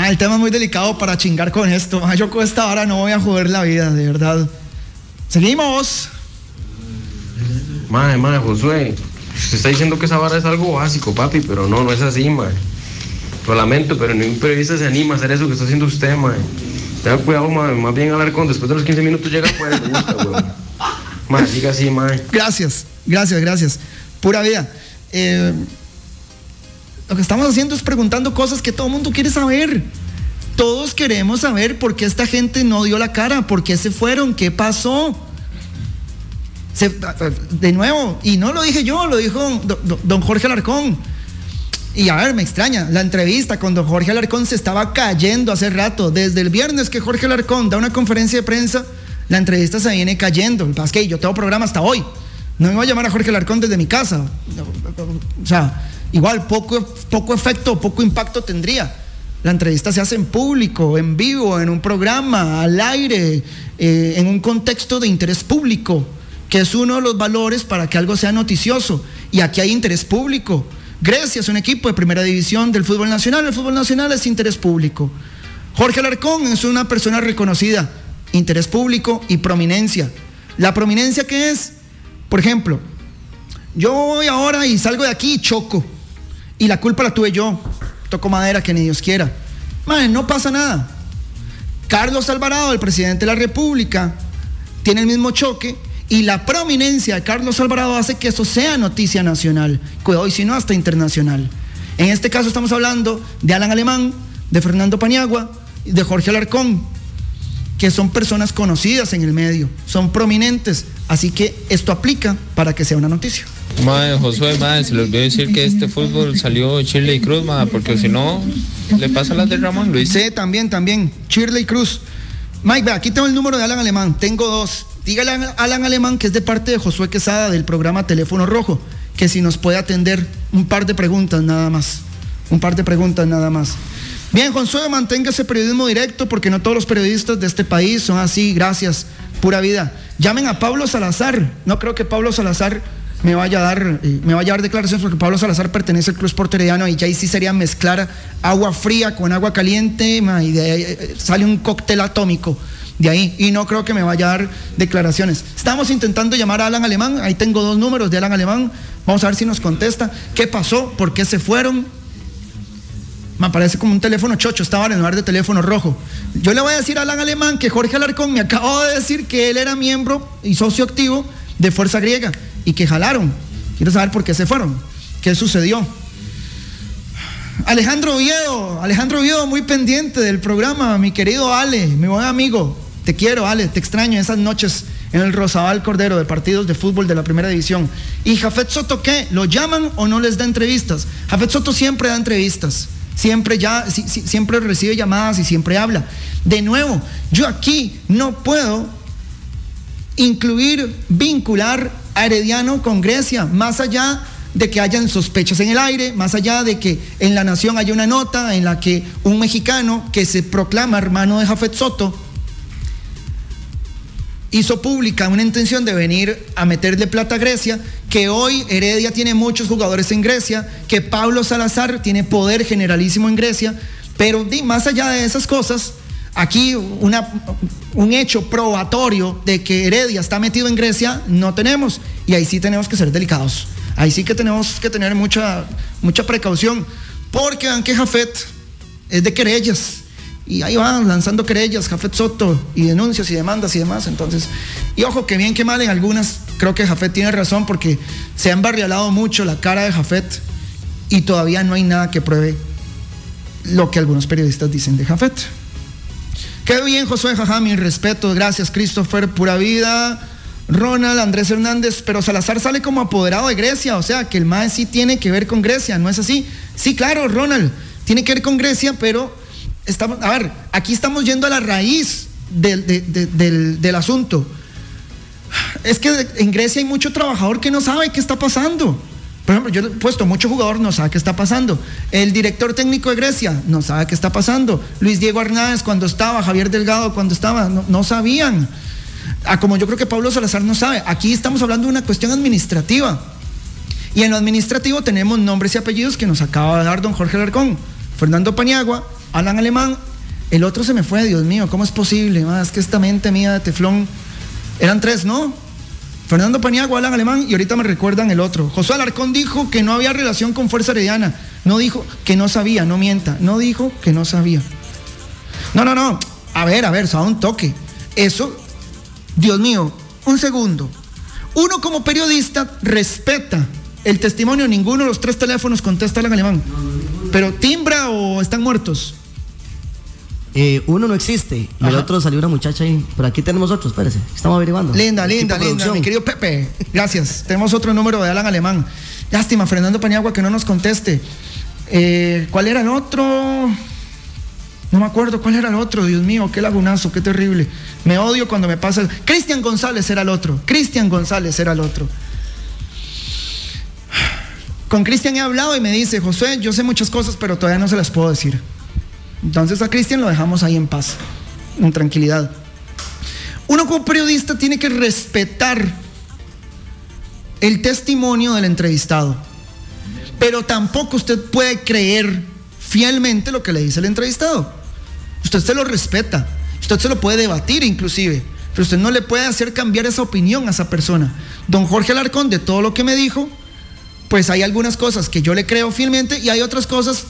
el tema es muy delicado para chingar con esto. yo con esta hora no voy a joder la vida, de verdad. Seguimos. Madre, madre, Josué. Usted está diciendo que esa vara es algo básico, papi, pero no, no es así, man. Lo lamento, pero ningún periodista se anima a hacer eso que está haciendo usted, man. Tenga cuidado, man. Más bien hablar con después de los 15 minutos llega pues, me gusta, siga así, man. Gracias, gracias, gracias. Pura vida. Eh, lo que estamos haciendo es preguntando cosas que todo el mundo quiere saber. Todos queremos saber por qué esta gente no dio la cara, por qué se fueron, qué pasó de nuevo, y no lo dije yo, lo dijo don, Jorge Alarcón. Y a ver, me extraña, la entrevista con don Jorge Alarcón se estaba cayendo hace rato. Desde el viernes que Jorge Alarcón da una conferencia de prensa, la entrevista se viene cayendo. Es que yo tengo programa hasta hoy. No me voy a llamar a Jorge Alarcón desde mi casa. O sea, igual poco, poco efecto, poco impacto tendría. La entrevista se hace en público, en vivo, en un programa, al aire, eh, en un contexto de interés público, que es uno de los valores para que algo sea noticioso. Y aquí hay interés público. Grecia es un equipo de primera división del fútbol nacional. El fútbol nacional es interés público. Jorge Alarcón es una persona reconocida, interés público y prominencia. La prominencia que es, por ejemplo, yo voy ahora y salgo de aquí y choco. Y la culpa la tuve yo. Toco madera que ni Dios quiera. No pasa nada. Carlos Alvarado, el presidente de la República, tiene el mismo choque y la prominencia de Carlos Alvarado hace que eso sea noticia nacional, cuidado, y si no, hasta internacional. En este caso estamos hablando de Alan Alemán, de Fernando Paniagua, de Jorge Alarcón, que son personas conocidas en el medio, son prominentes, así que esto aplica para que sea una noticia. Madre Josué, madre, se les olvidó decir que este fútbol salió y Cruz, madre, porque si no, le pasa las de Ramón Luis. Sí, también, también, y Cruz. Mike, ve, aquí tengo el número de Alan Alemán, tengo dos. Dígale a Alan Alemán que es de parte de Josué Quesada del programa Teléfono Rojo, que si nos puede atender un par de preguntas nada más. Un par de preguntas nada más. Bien, Josué, mantenga ese periodismo directo porque no todos los periodistas de este país son así, gracias, pura vida. Llamen a Pablo Salazar. No creo que Pablo Salazar me vaya a dar, eh, me vaya a dar declaraciones porque Pablo Salazar pertenece al Club Sport y ya ahí sí sería mezclar agua fría con agua caliente y de ahí eh, sale un cóctel atómico de ahí y no creo que me vaya a dar declaraciones. Estamos intentando llamar a Alan Alemán, ahí tengo dos números de Alan Alemán, vamos a ver si nos contesta qué pasó, por qué se fueron, me parece como un teléfono chocho, estaba en lugar de teléfono rojo. Yo le voy a decir a Alan Alemán que Jorge Alarcón me acabó de decir que él era miembro y socio activo de Fuerza Griega y que jalaron. Quiero saber por qué se fueron, qué sucedió. Alejandro Oviedo, Alejandro Oviedo, muy pendiente del programa, mi querido Ale, mi buen amigo. Te quiero, Ale, te extraño esas noches en el Rosabal Cordero de partidos de fútbol de la primera división. ¿Y Jafet Soto qué? ¿Lo llaman o no les da entrevistas? Jafet Soto siempre da entrevistas siempre ya, siempre recibe llamadas y siempre habla. De nuevo, yo aquí no puedo incluir, vincular a Herediano con Grecia, más allá de que hayan sospechas en el aire, más allá de que en la nación haya una nota en la que un mexicano que se proclama hermano de Jafet Soto hizo pública una intención de venir a meterle plata a Grecia, que hoy Heredia tiene muchos jugadores en Grecia, que Pablo Salazar tiene poder generalísimo en Grecia, pero más allá de esas cosas, aquí una, un hecho probatorio de que Heredia está metido en Grecia no tenemos, y ahí sí tenemos que ser delicados, ahí sí que tenemos que tener mucha, mucha precaución, porque aunque Jafet es de querellas, y ahí van lanzando querellas, Jafet Soto, y denuncias y demandas y demás. Entonces, y ojo, que bien que mal en algunas, creo que Jafet tiene razón porque se ha embarrialado mucho la cara de Jafet y todavía no hay nada que pruebe lo que algunos periodistas dicen de Jafet. Qué bien, Josué Jajá, mi respeto, gracias, Christopher, pura vida. Ronald, Andrés Hernández, pero Salazar sale como apoderado de Grecia, o sea que el MAE sí tiene que ver con Grecia, ¿no es así? Sí, claro, Ronald, tiene que ver con Grecia, pero estamos, a ver, aquí estamos yendo a la raíz del, asunto. Es que en Grecia hay mucho trabajador que no sabe qué está pasando. Por ejemplo, yo he puesto mucho jugador, no sabe qué está pasando. El director técnico de Grecia no sabe qué está pasando. Luis Diego Hernández cuando estaba, Javier Delgado cuando estaba, no, no sabían. Ah, como yo creo que Pablo Salazar no sabe. Aquí estamos hablando de una cuestión administrativa. Y en lo administrativo tenemos nombres y apellidos que nos acaba de dar don Jorge Larcón. Fernando Paniagua, Alan Alemán, el otro se me fue, Dios mío, ¿cómo es posible? Más que esta mente mía de teflón. Eran tres, ¿no? Fernando Paniagua, Alan Alemán y ahorita me recuerdan el otro. José Alarcón dijo que no había relación con Fuerza Herediana. No dijo que no sabía, no mienta. No dijo que no sabía. No, no, no. A ver, a ver, un toque. Eso, Dios mío, un segundo. Uno como periodista respeta el testimonio. Ninguno de los tres teléfonos contesta Alan Alemán. Pero timbra o están muertos. Eh, uno no existe y el otro salió una muchacha ahí. Pero aquí tenemos otro, espérese. Estamos averiguando. Linda, linda, linda. Mi querido Pepe. Gracias. tenemos otro número de Alan Alemán. Lástima, Fernando Paniagua, que no nos conteste. Eh, ¿Cuál era el otro? No me acuerdo cuál era el otro, Dios mío, qué lagunazo, qué terrible. Me odio cuando me pasa. Cristian González era el otro. Cristian González era el otro. Con Cristian he hablado y me dice, José, yo sé muchas cosas, pero todavía no se las puedo decir. Entonces a Cristian lo dejamos ahí en paz, en tranquilidad. Uno como periodista tiene que respetar el testimonio del entrevistado, pero tampoco usted puede creer fielmente lo que le dice el entrevistado. Usted se lo respeta, usted se lo puede debatir inclusive, pero usted no le puede hacer cambiar esa opinión a esa persona. Don Jorge Alarcón, de todo lo que me dijo, pues hay algunas cosas que yo le creo fielmente y hay otras cosas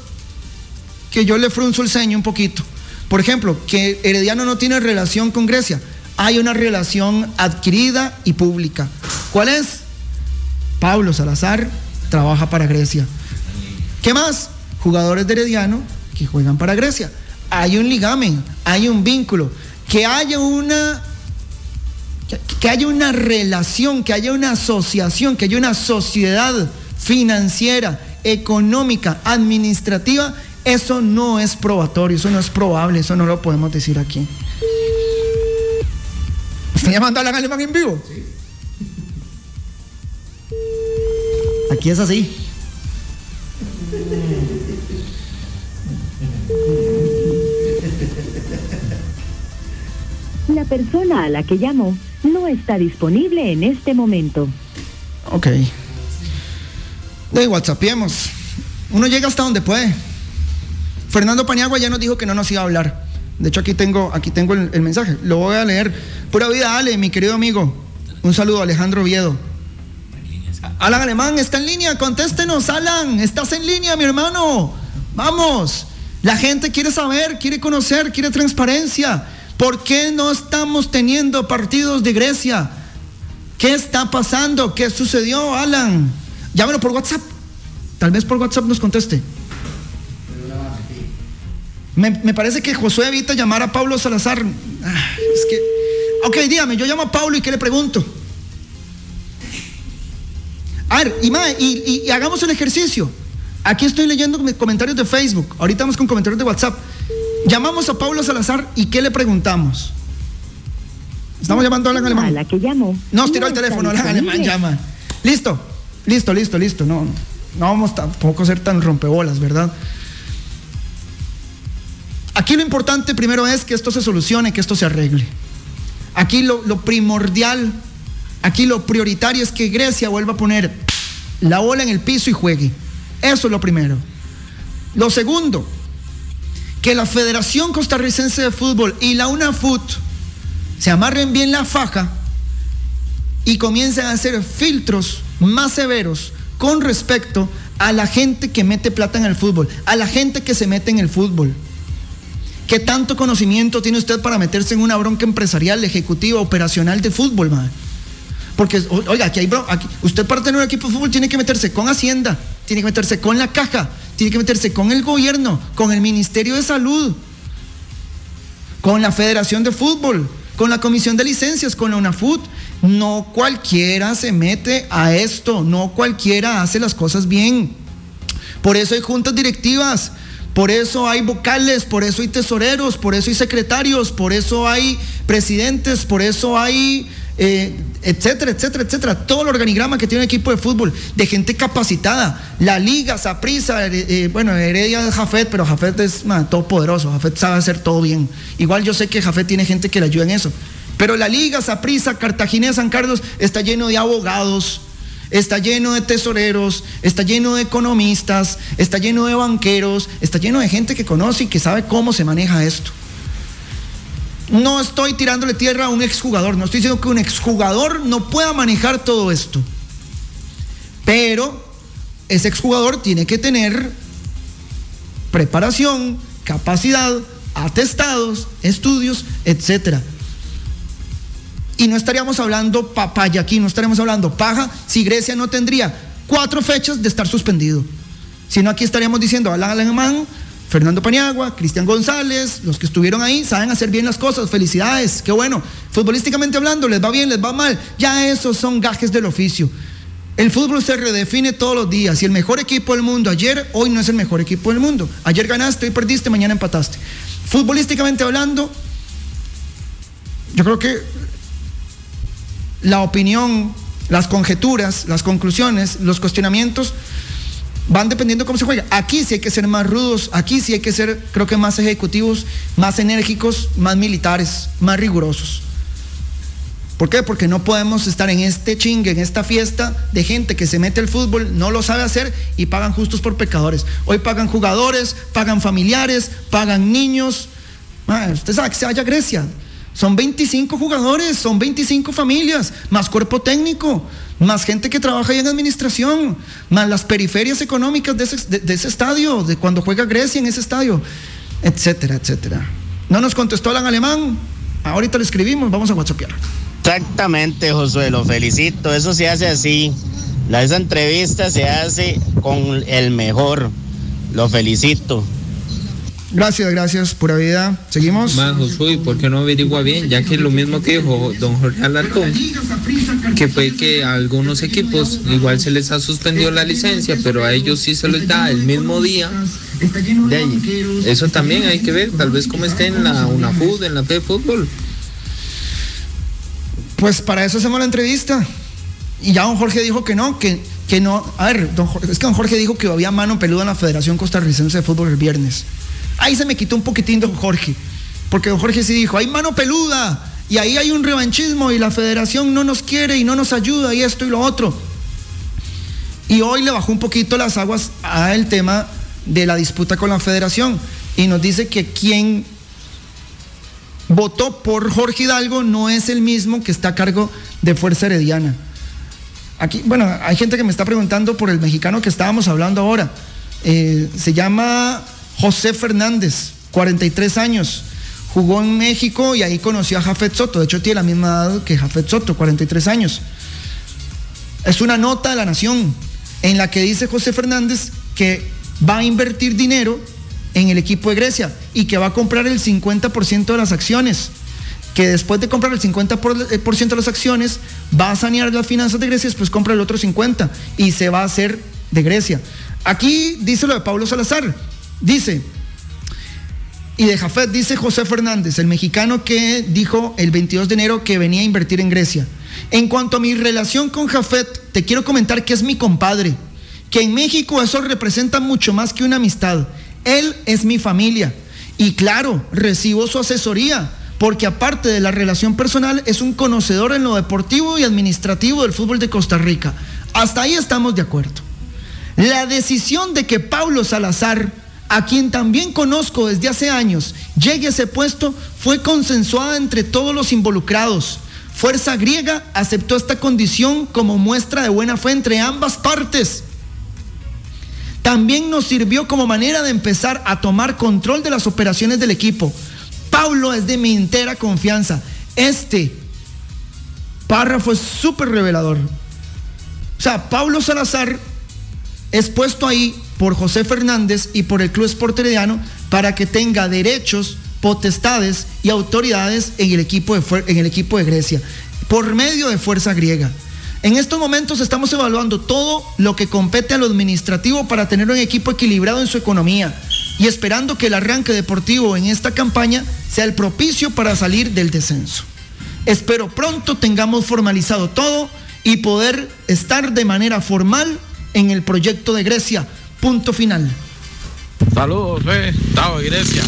que yo le frunzo el ceño un poquito. Por ejemplo, que Herediano no tiene relación con Grecia. Hay una relación adquirida y pública. ¿Cuál es? Pablo Salazar trabaja para Grecia. ¿Qué más? Jugadores de Herediano que juegan para Grecia. Hay un ligamen, hay un vínculo. Que haya una que haya una relación, que haya una asociación, que haya una sociedad financiera, económica, administrativa, eso no es probatorio, eso no es probable, eso no lo podemos decir aquí. ¿Están llamando a la alemán en vivo? Sí. Aquí es así. La persona a la que llamó no está disponible en este momento. Ok. De WhatsAppiemos. Uno llega hasta donde puede. Fernando Paniagua ya nos dijo que no nos iba a hablar. De hecho, aquí tengo, aquí tengo el, mensaje. Lo voy a leer. Pura vida, Ale, mi querido amigo. Un saludo, Alejandro Viedo. Alan Alemán está en línea, contéstenos, Alan, estás en línea, mi hermano. Vamos. La gente quiere saber, quiere conocer, quiere transparencia. ¿Por qué no estamos teniendo partidos de Grecia? ¿Qué está pasando? ¿Qué sucedió, Alan? Llámelo por WhatsApp. Tal vez por WhatsApp nos conteste. Me, parece que Josué evita llamar a Pablo Salazar. Ah, es que. Ok, dígame, yo llamo a Pablo y ¿qué le pregunto? A ver, y, y, y, hagamos el ejercicio. Aquí estoy leyendo comentarios de Facebook. Ahorita vamos con comentarios de WhatsApp. Llamamos a Pablo Salazar y ¿qué le preguntamos? Estamos llamando a Alan Alemán. la que llamo. No, tiró el teléfono, Alan Alemán llama. Listo, listo, listo, listo. No, no vamos tampoco a ser tan rompebolas, ¿verdad? Aquí lo importante primero es que esto se solucione, que esto se arregle. Aquí lo, primordial, aquí lo prioritario es que Grecia vuelva a poner la bola en el piso y juegue. Eso es lo primero. Lo segundo, que la Federación Costarricense de Fútbol y la UNAFUT se amarren bien la faja y comiencen a hacer filtros más severos con respecto a la gente que mete plata en el fútbol, a la gente que se mete en el fútbol. ¿Qué tanto conocimiento tiene usted para meterse en una bronca empresarial, ejecutiva, operacional de fútbol, man? Porque, oiga, aquí hay usted para tener un equipo de fútbol tiene que meterse con Hacienda, tiene que meterse con la caja, tiene que meterse con el gobierno, con el Ministerio de Salud, con la Federación de Fútbol, con la Comisión de Licencias, con la UNAFUT. No cualquiera se mete a esto, no cualquiera hace las cosas bien. Por eso hay juntas directivas, por eso hay vocales, por eso hay tesoreros, por eso hay secretarios, por eso hay presidentes, por eso hay, eh, etcétera, etcétera, etcétera. Todo el organigrama que tiene un equipo de fútbol, de gente capacitada. La liga, Saprisa, eh, eh, bueno, Heredia de Jafet, pero Jafet es todo todopoderoso. Jafet sabe hacer todo bien. Igual yo sé que Jafet tiene gente que le ayuda en eso. Pero la liga, Saprisa, Cartagena, San Carlos está lleno de abogados, Está lleno de tesoreros, está lleno de economistas, está lleno de banqueros, está lleno de gente que conoce y que sabe cómo se maneja esto. No estoy tirándole tierra a un exjugador, no estoy diciendo que un exjugador no pueda manejar todo esto. Pero ese exjugador tiene que tener preparación, capacidad, atestados, estudios, etcétera. Y no estaríamos hablando papaya aquí, no estaríamos hablando paja si Grecia no tendría cuatro fechas de estar suspendido. Sino aquí estaríamos diciendo Alan Alemán, Fernando Paniagua, Cristian González, los que estuvieron ahí saben hacer bien las cosas, felicidades, qué bueno. Futbolísticamente hablando, les va bien, les va mal, ya esos son gajes del oficio. El fútbol se redefine todos los días y el mejor equipo del mundo ayer, hoy no es el mejor equipo del mundo. Ayer ganaste, hoy perdiste, mañana empataste. Futbolísticamente hablando, yo creo que la opinión, las conjeturas, las conclusiones, los cuestionamientos van dependiendo cómo se juega. Aquí sí hay que ser más rudos, aquí sí hay que ser, creo que más ejecutivos, más enérgicos, más militares, más rigurosos. ¿Por qué? Porque no podemos estar en este chingue, en esta fiesta de gente que se mete al fútbol, no lo sabe hacer y pagan justos por pecadores. Hoy pagan jugadores, pagan familiares, pagan niños. usted sabe que se vaya a Grecia. Son 25 jugadores, son 25 familias, más cuerpo técnico, más gente que trabaja ahí en administración, más las periferias económicas de ese, de ese estadio, de cuando juega Grecia en ese estadio, etcétera, etcétera. No nos contestó en alemán, ahorita le escribimos, vamos a WhatsApp. Exactamente, Josué, lo felicito. Eso se hace así. La, esa entrevista se hace con el mejor. Lo felicito. Gracias, gracias, pura vida. Seguimos. Más Josué, ¿por qué no averigua bien? Ya que es lo mismo que dijo don Jorge Alarcón, que fue que a algunos equipos igual se les ha suspendido la licencia, pero a ellos sí se les da el mismo día. De ahí. Eso también hay que ver, tal vez como esté en la UNAFUD, en la P Fútbol. Pues para eso hacemos la entrevista. Y ya don Jorge dijo que no, que, que no. A ver, don Jorge, es que don Jorge dijo que había mano peluda en la Federación Costarricense de Fútbol el viernes. Ahí se me quitó un poquitín don Jorge. Porque don Jorge sí dijo, hay mano peluda. Y ahí hay un revanchismo y la federación no nos quiere y no nos ayuda y esto y lo otro. Y hoy le bajó un poquito las aguas al tema de la disputa con la federación. Y nos dice que quien votó por Jorge Hidalgo no es el mismo que está a cargo de Fuerza Herediana. Aquí, bueno, hay gente que me está preguntando por el mexicano que estábamos hablando ahora. Eh, se llama José Fernández, 43 años. Jugó en México y ahí conoció a Jafet Soto. De hecho, tiene la misma edad que Jafet Soto, 43 años. Es una nota de la Nación en la que dice José Fernández que va a invertir dinero en el equipo de Grecia y que va a comprar el 50% de las acciones. Que después de comprar el 50% de las acciones va a sanear las finanzas de Grecia, después compra el otro 50% y se va a hacer de Grecia. Aquí dice lo de Pablo Salazar. Dice, y de Jafet dice José Fernández, el mexicano que dijo el 22 de enero que venía a invertir en Grecia. En cuanto a mi relación con Jafet, te quiero comentar que es mi compadre, que en México eso representa mucho más que una amistad. Él es mi familia. Y claro, recibo su asesoría, porque aparte de la relación personal, es un conocedor en lo deportivo y administrativo del fútbol de Costa Rica. Hasta ahí estamos de acuerdo. La decisión de que Paulo Salazar, a quien también conozco desde hace años, llegue a ese puesto fue consensuada entre todos los involucrados. Fuerza griega aceptó esta condición como muestra de buena fe entre ambas partes también nos sirvió como manera de empezar a tomar control de las operaciones del equipo. Paulo es de mi entera confianza. Este párrafo es súper revelador. O sea, Paulo Salazar es puesto ahí por José Fernández y por el Club Esporteriano para que tenga derechos, potestades y autoridades en el equipo de, en el equipo de Grecia, por medio de fuerza griega. En estos momentos estamos evaluando todo lo que compete a lo administrativo para tener un equipo equilibrado en su economía y esperando que el arranque deportivo en esta campaña sea el propicio para salir del descenso. Espero pronto tengamos formalizado todo y poder estar de manera formal en el proyecto de Grecia. Punto final. Saludos, eh, Estado de Grecia.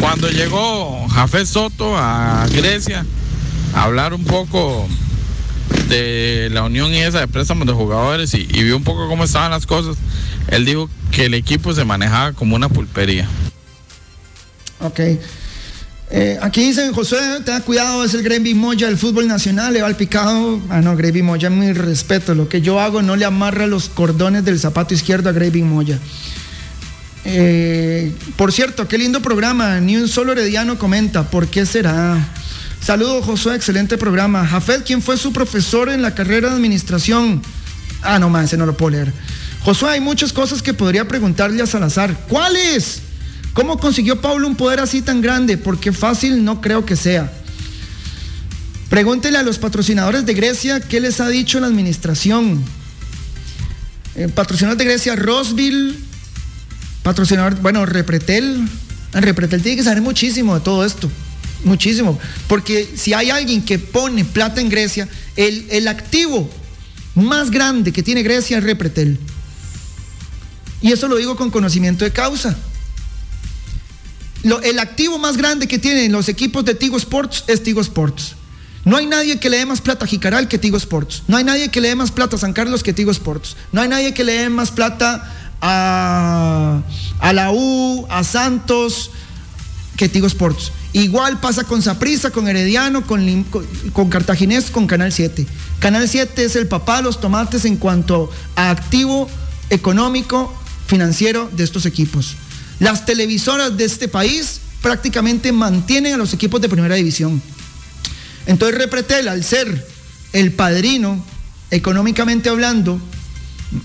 Cuando llegó Jafé Soto a Grecia, a hablar un poco de la unión y esa de préstamos de jugadores y, vio un poco cómo estaban las cosas, él dijo que el equipo se manejaba como una pulpería. Ok. Eh, aquí dicen, José, ten cuidado, es el Gravy Moya del fútbol nacional, le va al picado. Ah, no, Gravy Moya, mi respeto. Lo que yo hago no le amarra los cordones del zapato izquierdo a Gravy Moya. Eh, por cierto, qué lindo programa. Ni un solo herediano comenta. ¿Por qué será? Saludos, Josué, excelente programa. Jafet, ¿quién fue su profesor en la carrera de administración? Ah, no más, ese no lo puedo leer. Josué, hay muchas cosas que podría preguntarle a Salazar. ¿Cuáles? ¿Cómo consiguió Pablo un poder así tan grande? Porque fácil no creo que sea. Pregúntele a los patrocinadores de Grecia qué les ha dicho la administración. Eh, patrocinador de Grecia, Rosville, patrocinador, bueno, Repretel. Repretel tiene que saber muchísimo de todo esto muchísimo. Porque si hay alguien que pone plata en Grecia, el, el activo más grande que tiene Grecia es Repretel. Y eso lo digo con conocimiento de causa. El activo más grande que tienen los equipos de Tigo Sports es Tigo Sports. No hay nadie que le dé más plata a Jicaral que Tigo Sports. No hay nadie que le dé más plata a San Carlos que Tigo Sports. No hay nadie que le dé más plata a, a la U, a Santos, que Tigo Sports. Igual pasa con Saprisa, con Herediano, con, con, Cartaginés, con Canal 7. Canal 7 es el papá de los tomates en cuanto a activo económico, financiero de estos equipos. Las televisoras de este país prácticamente mantienen a los equipos de primera división. Entonces Repretel, al ser el padrino, económicamente hablando,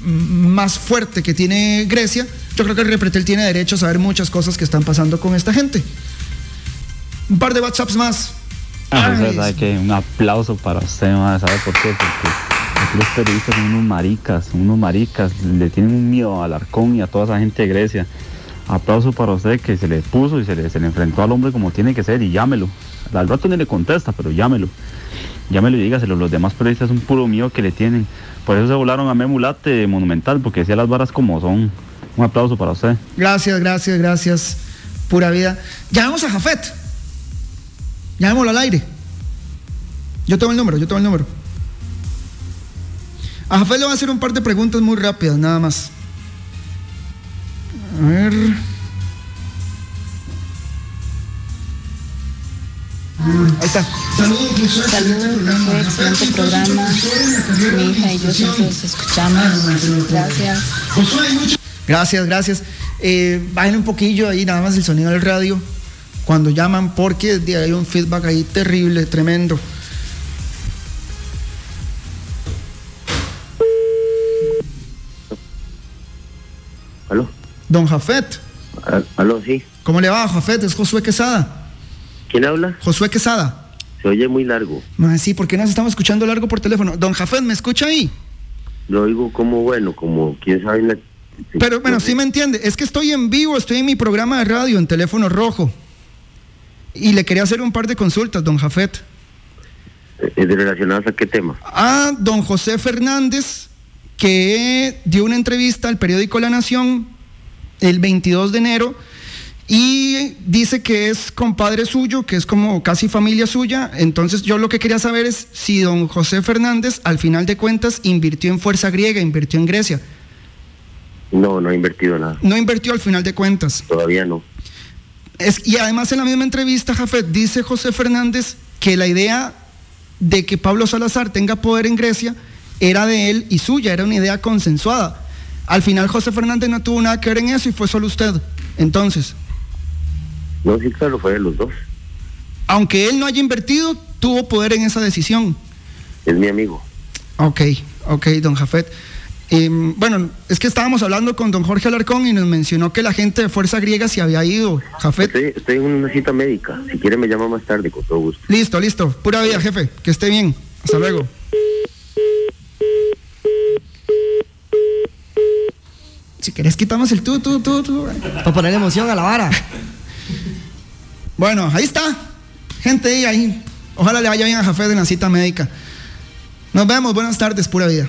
más fuerte que tiene Grecia, yo creo que el Repretel tiene derecho a saber muchas cosas que están pasando con esta gente. Un par de WhatsApps más. Ah, es verdad que un aplauso para usted, ¿sabe por qué? Porque los periodistas son unos maricas, unos maricas, le tienen un miedo al arcón y a toda esa gente de Grecia. Aplauso para usted que se le puso y se le, se le enfrentó al hombre como tiene que ser y llámelo. Al rato ni le contesta, pero llámelo. Llámelo y dígaselo. Los demás periodistas son puro mío que le tienen. Por eso se volaron a Memulate Monumental, porque decía las varas como son. Un aplauso para usted. Gracias, gracias, gracias. Pura vida. Llamemos a Jafet. Llamémoslo al aire. Yo tengo el número, yo tengo el número. A Jafet le voy a hacer un par de preguntas muy rápidas, nada más. A ver. Ahí está. Saludos, excelente programa. Mi hija y yo siempre los escuchamos. Gracias. Gracias, gracias. Eh, bajen un poquillo ahí nada más el sonido del radio cuando llaman porque hay un feedback ahí terrible, tremendo. Don Jafet. ¿Aló, sí? ¿Cómo le va, Jafet? Es Josué Quesada. ¿Quién habla? Josué Quesada. Se oye muy largo. sí, ¿por qué nos estamos escuchando largo por teléfono? Don Jafet, ¿me escucha ahí? Lo oigo como bueno, como quién sabe. Pero bueno, sí me entiende. Es que estoy en vivo, estoy en mi programa de radio en teléfono rojo. Y le quería hacer un par de consultas, don Jafet. ¿De eh, relacionadas a qué tema? A don José Fernández, que dio una entrevista al periódico La Nación el 22 de enero y dice que es compadre suyo, que es como casi familia suya. Entonces yo lo que quería saber es si don José Fernández al final de cuentas invirtió en fuerza griega, invirtió en Grecia. No, no ha invertido nada. No invirtió al final de cuentas. Todavía no. Es, y además en la misma entrevista, Jafet, dice José Fernández que la idea de que Pablo Salazar tenga poder en Grecia era de él y suya, era una idea consensuada. Al final José Fernández no tuvo nada que ver en eso y fue solo usted. Entonces. No, sí, claro, fue de los dos. Aunque él no haya invertido, tuvo poder en esa decisión. Es mi amigo. Ok, ok, don Jafet. Em, bueno, es que estábamos hablando con don Jorge Alarcón y nos mencionó que la gente de Fuerza Griega se había ido. Jafet. Estoy, en una cita médica. Si quiere me llama más tarde, con todo gusto. Listo, listo. Pura vida, jefe. Que esté bien. Hasta luego. Si querés quitamos el tú, tú, tú, tú. Para poner emoción a la vara. Bueno, ahí está. Gente ahí. Ojalá le vaya bien a Jafé en la cita médica. Nos vemos. Buenas tardes, pura vida.